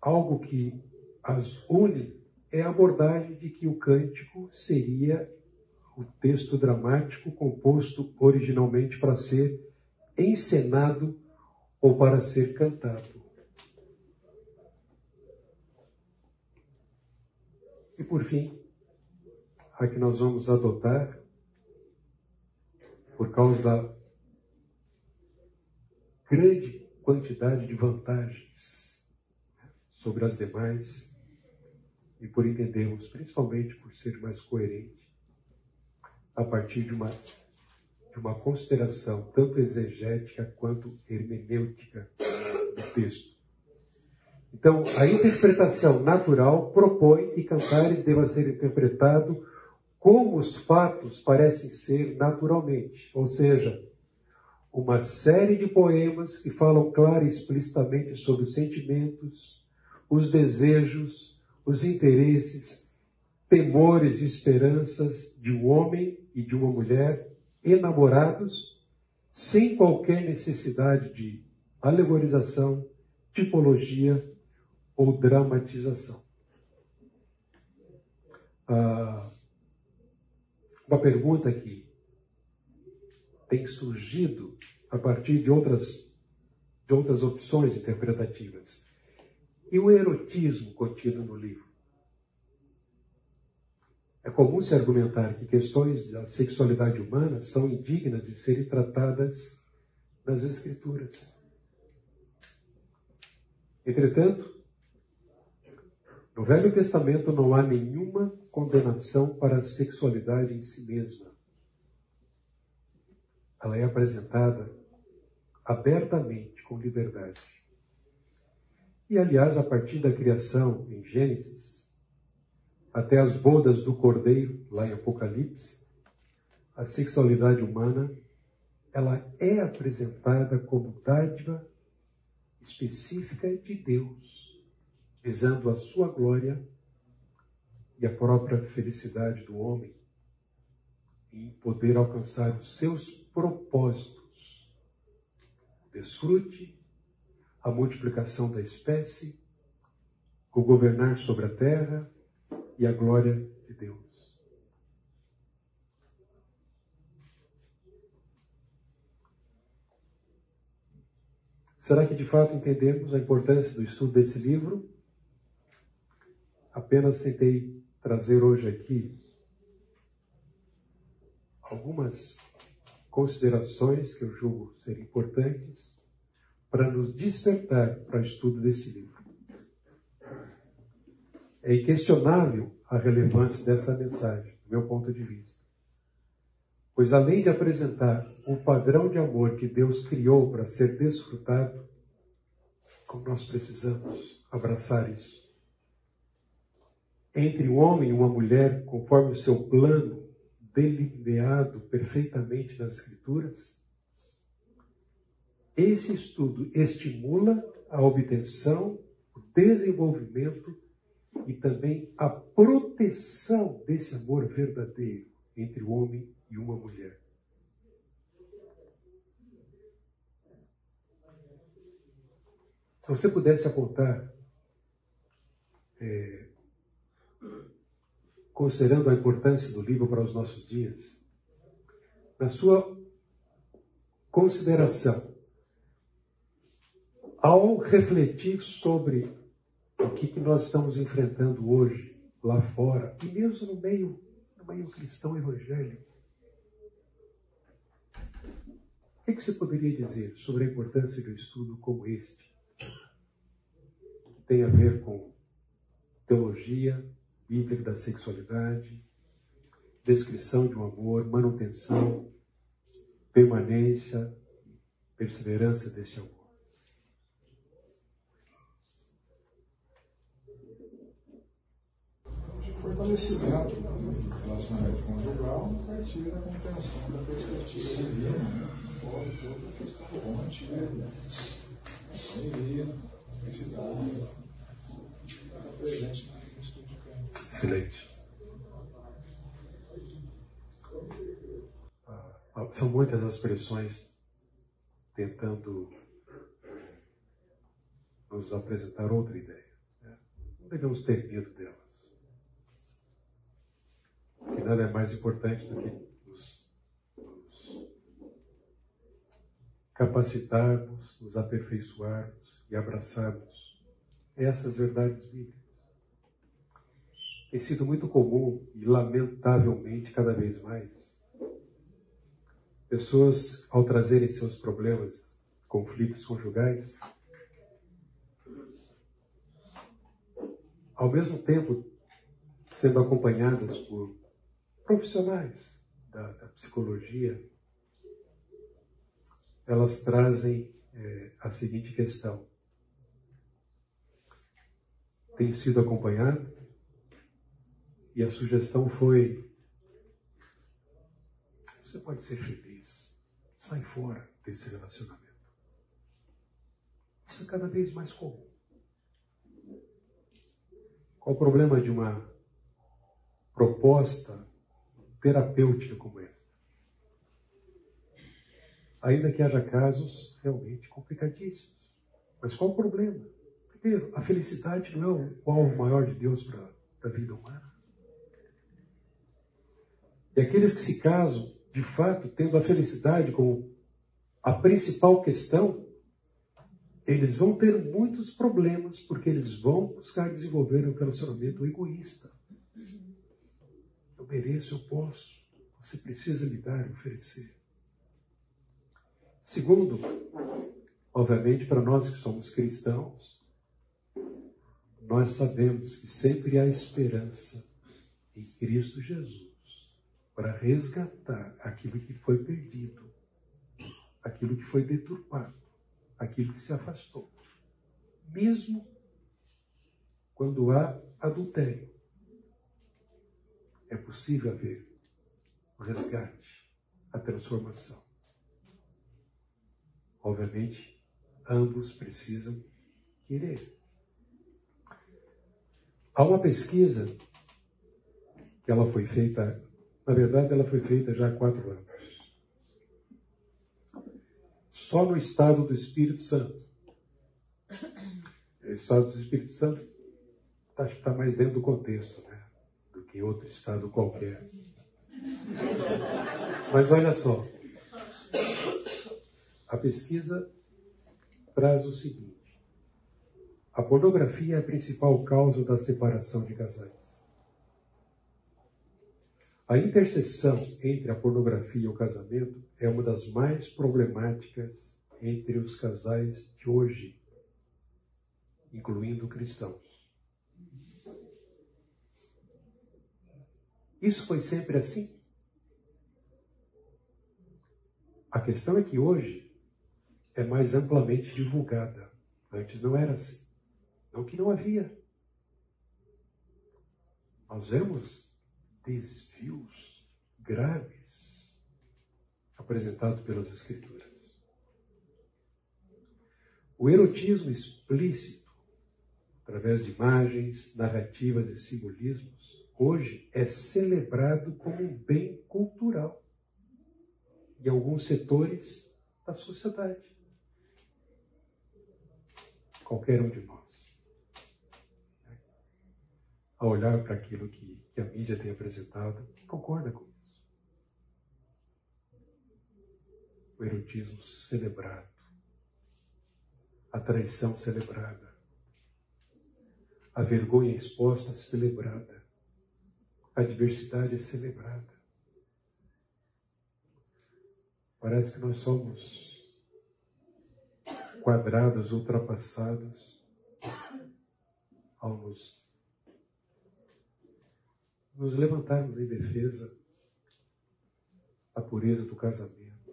algo que as une é a abordagem de que o cântico seria o texto dramático composto originalmente para ser encenado ou para ser cantado. E por fim, a que nós vamos adotar, por causa da grande quantidade de vantagens sobre as demais e por entendermos, principalmente por ser mais coerente, a partir de uma, uma consideração tanto exegética quanto hermenêutica do texto. Então, a interpretação natural propõe que Cantares deva ser interpretado como os fatos parecem ser naturalmente, ou seja, uma série de poemas que falam clara e explicitamente sobre os sentimentos, os desejos, os interesses, temores e esperanças de um homem e de uma mulher enamorados, sem qualquer necessidade de alegorização, tipologia ou dramatização. Ah, uma pergunta que tem surgido a partir de outras, de outras opções interpretativas. E o erotismo contido no livro? É comum se argumentar que questões da sexualidade humana são indignas de serem tratadas nas Escrituras. Entretanto, no Velho Testamento não há nenhuma condenação para a sexualidade em si mesma ela é apresentada abertamente, com liberdade. E, aliás, a partir da criação em Gênesis, até as bodas do cordeiro, lá em Apocalipse, a sexualidade humana, ela é apresentada como dádiva específica de Deus, visando a sua glória e a própria felicidade do homem em poder alcançar os seus propósitos. O desfrute, a multiplicação da espécie, o governar sobre a terra e a glória de Deus. Será que de fato entendemos a importância do estudo desse livro? Apenas tentei trazer hoje aqui algumas considerações que eu julgo serem importantes para nos despertar para o estudo desse livro. É inquestionável a relevância dessa mensagem, do meu ponto de vista. Pois além de apresentar um padrão de amor que Deus criou para ser desfrutado, como nós precisamos abraçar isso. Entre um homem e uma mulher, conforme o seu plano delineado perfeitamente nas Escrituras, esse estudo estimula a obtenção, o desenvolvimento e também a proteção desse amor verdadeiro entre o homem e uma mulher. Se você pudesse apontar, é, considerando a importância do livro para os nossos dias, na sua consideração, ao refletir sobre o que, que nós estamos enfrentando hoje lá fora, e mesmo no meio, no meio cristão evangélico, o que, que você poderia dizer sobre a importância de um estudo como este? Que tem a ver com teologia bíblica da sexualidade, descrição de um amor, manutenção, permanência, perseverança desse amor. Fortalecimento do relacionamento conjugal a partir da compreensão da perspectiva divina, né? Fora toda a questão romântica, né? a alegria, a felicidade, está presente estudo de campo. Excelente. Ah, São muitas as expressões tentando nos apresentar outra ideia. né? Não devemos ter medo delas. Que nada é mais importante do que nos, nos capacitarmos, nos aperfeiçoarmos e abraçarmos essas verdades bíblicas. Tem sido muito comum e, lamentavelmente, cada vez mais, pessoas, ao trazerem seus problemas, conflitos conjugais, ao mesmo tempo sendo acompanhadas por profissionais da, da psicologia, elas trazem eh, a seguinte questão: tenho sido acompanhado e a sugestão foi: você pode ser feliz, sai fora desse relacionamento. Isso é cada vez mais comum. Qual o problema de uma proposta terapêutica como essa? Ainda que haja casos realmente complicadíssimos. Mas qual o problema? Primeiro, a felicidade não é o alvo maior de Deus para a vida humana. E aqueles que se casam, de fato, tendo a felicidade como a principal questão, eles vão ter muitos problemas, porque eles vão buscar desenvolver um relacionamento egoísta. Eu mereço, eu posso. Você precisa me dar e oferecer. Segundo, obviamente, para nós que somos cristãos, nós sabemos que sempre há esperança em Cristo Jesus para resgatar aquilo que foi perdido, aquilo que foi deturpado, aquilo que se afastou. Mesmo quando há adultério, é possível haver o resgate, a transformação. Obviamente, ambos precisam querer. Há uma pesquisa que ela foi feita, na verdade, ela foi feita já há quatro anos. Só no estado do Espírito Santo. O estado do Espírito Santo está tá mais dentro do contexto, né? Que outro estado qualquer. Mas olha só. A pesquisa traz o seguinte: a pornografia é a principal causa da separação de casais. A interseção entre a pornografia e o casamento é uma das mais problemáticas entre os casais de hoje, incluindo cristãos. Isso foi sempre assim? A questão é que hoje é mais amplamente divulgada. Antes não era assim. Não que não havia. Nós vemos desvios graves apresentados pelas Escrituras. O erotismo explícito através de imagens, narrativas e simbolismos, hoje é celebrado como um bem cultural em alguns setores da sociedade. Qualquer um de nós. A olhar para aquilo que, que a mídia tem apresentado, concorda com isso. O erotismo celebrado, a traição celebrada, a vergonha exposta celebrada, a diversidade é celebrada. Parece que nós somos quadrados, ultrapassados ao nos, nos levantarmos em defesa da pureza do casamento,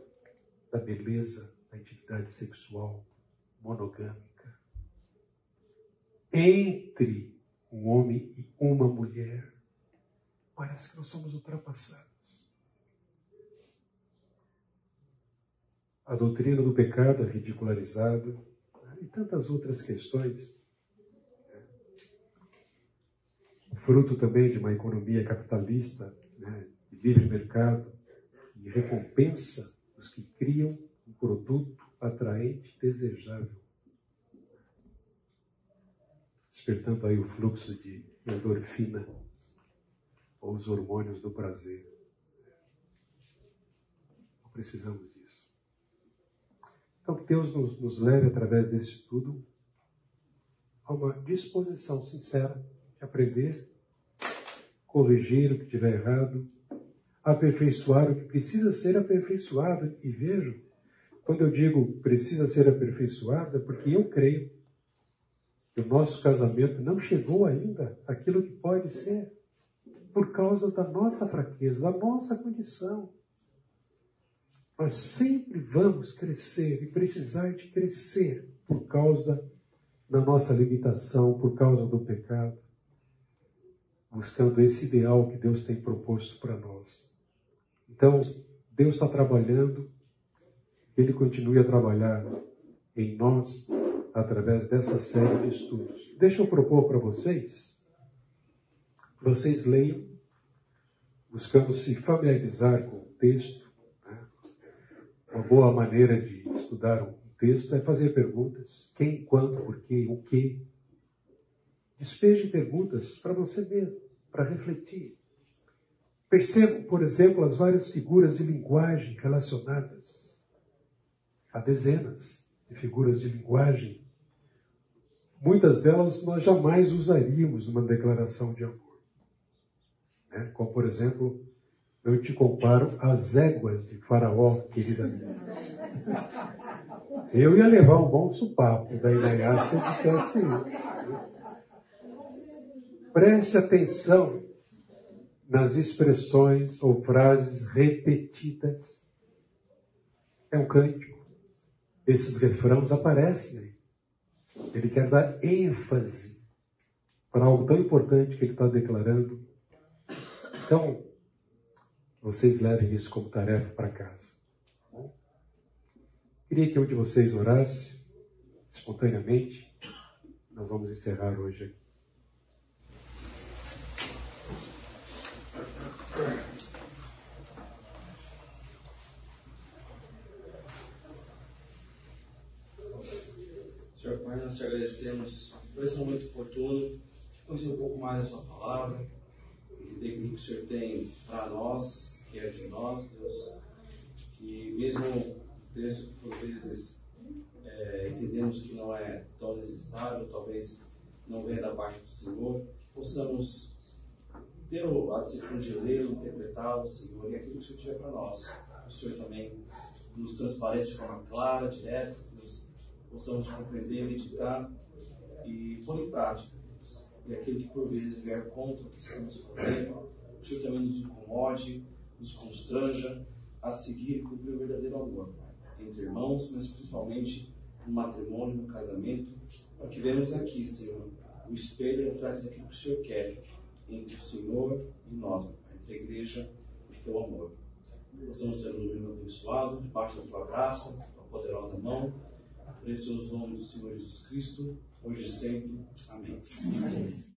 da beleza da intimidade sexual monogâmica entre um homem e uma mulher. Parece que nós somos ultrapassados. a doutrina do pecado é ridicularizada né, e tantas outras questões. Fruto também de uma economia capitalista, né, de livre mercado, e recompensa os que criam um produto atraente, desejável. Despertando aí o fluxo de endorfina, ou os hormônios do prazer. Não precisamos então, que Deus nos, nos leve, através desse estudo, a uma disposição sincera de aprender, corrigir o que estiver errado, aperfeiçoar o que precisa ser aperfeiçoado. E vejo, quando eu digo precisa ser aperfeiçoado, é porque eu creio que o nosso casamento não chegou ainda àquilo que pode ser, por causa da nossa fraqueza, da nossa condição. Nós sempre vamos crescer e precisar de crescer por causa da nossa limitação, por causa do pecado, buscando esse ideal que Deus tem proposto para nós. Então, Deus está trabalhando, Ele continue a trabalhar em nós através dessa série de estudos. Deixa eu propor para vocês, vocês leiam, buscando se familiarizar com o texto, uma boa maneira de estudar um texto é fazer perguntas. Quem, quando, por quê, o que. Despeje perguntas para você mesmo, para refletir. Perceba, por exemplo, as várias figuras de linguagem relacionadas. Há dezenas de figuras de linguagem. Muitas delas nós jamais usaríamos numa declaração de amor. Né? Como, por exemplo, eu te comparo às éguas de Faraó, querida minha. Eu ia levar um bom supapo da Inaiá se eu dissesse isso. Preste atenção nas expressões ou frases repetidas. É um cântico. Esses refrãos aparecem. Ele quer dar ênfase para algo tão importante que ele está declarando. Então, vocês levem isso como tarefa para casa. Queria que um de vocês orasse espontaneamente. Nós vamos encerrar hoje aqui. Senhor Pai, nós te agradecemos por esse momento oportuno, conhecer um pouco mais a Sua palavra, entender o que o Senhor tem para nós, que é de nós, Deus, que mesmo o texto que por vezes é, entendemos que não é tão necessário, talvez não venha da parte do Senhor, possamos ter a disciplina de lê-lo, interpretá-lo, Senhor, e aquilo que o Senhor tiver para nós. O Senhor também nos transpareça de forma clara, direta, que nós possamos compreender, meditar e pôr em prática. E aquilo que por vezes vier contra o que estamos fazendo, o Senhor também nos incomode, nos constranja a seguir e cumprir o verdadeiro amor entre irmãos, mas principalmente no matrimônio, no casamento, para que vemos aqui, Senhor, o espelho e reflexo daquilo que o Senhor quer entre o Senhor e nós, entre a igreja e o teu amor. Possamos ter um domingo abençoado, debaixo da tua graça, da tua poderosa mão, precioso nome do Senhor Jesus Cristo, hoje e sempre. Amém.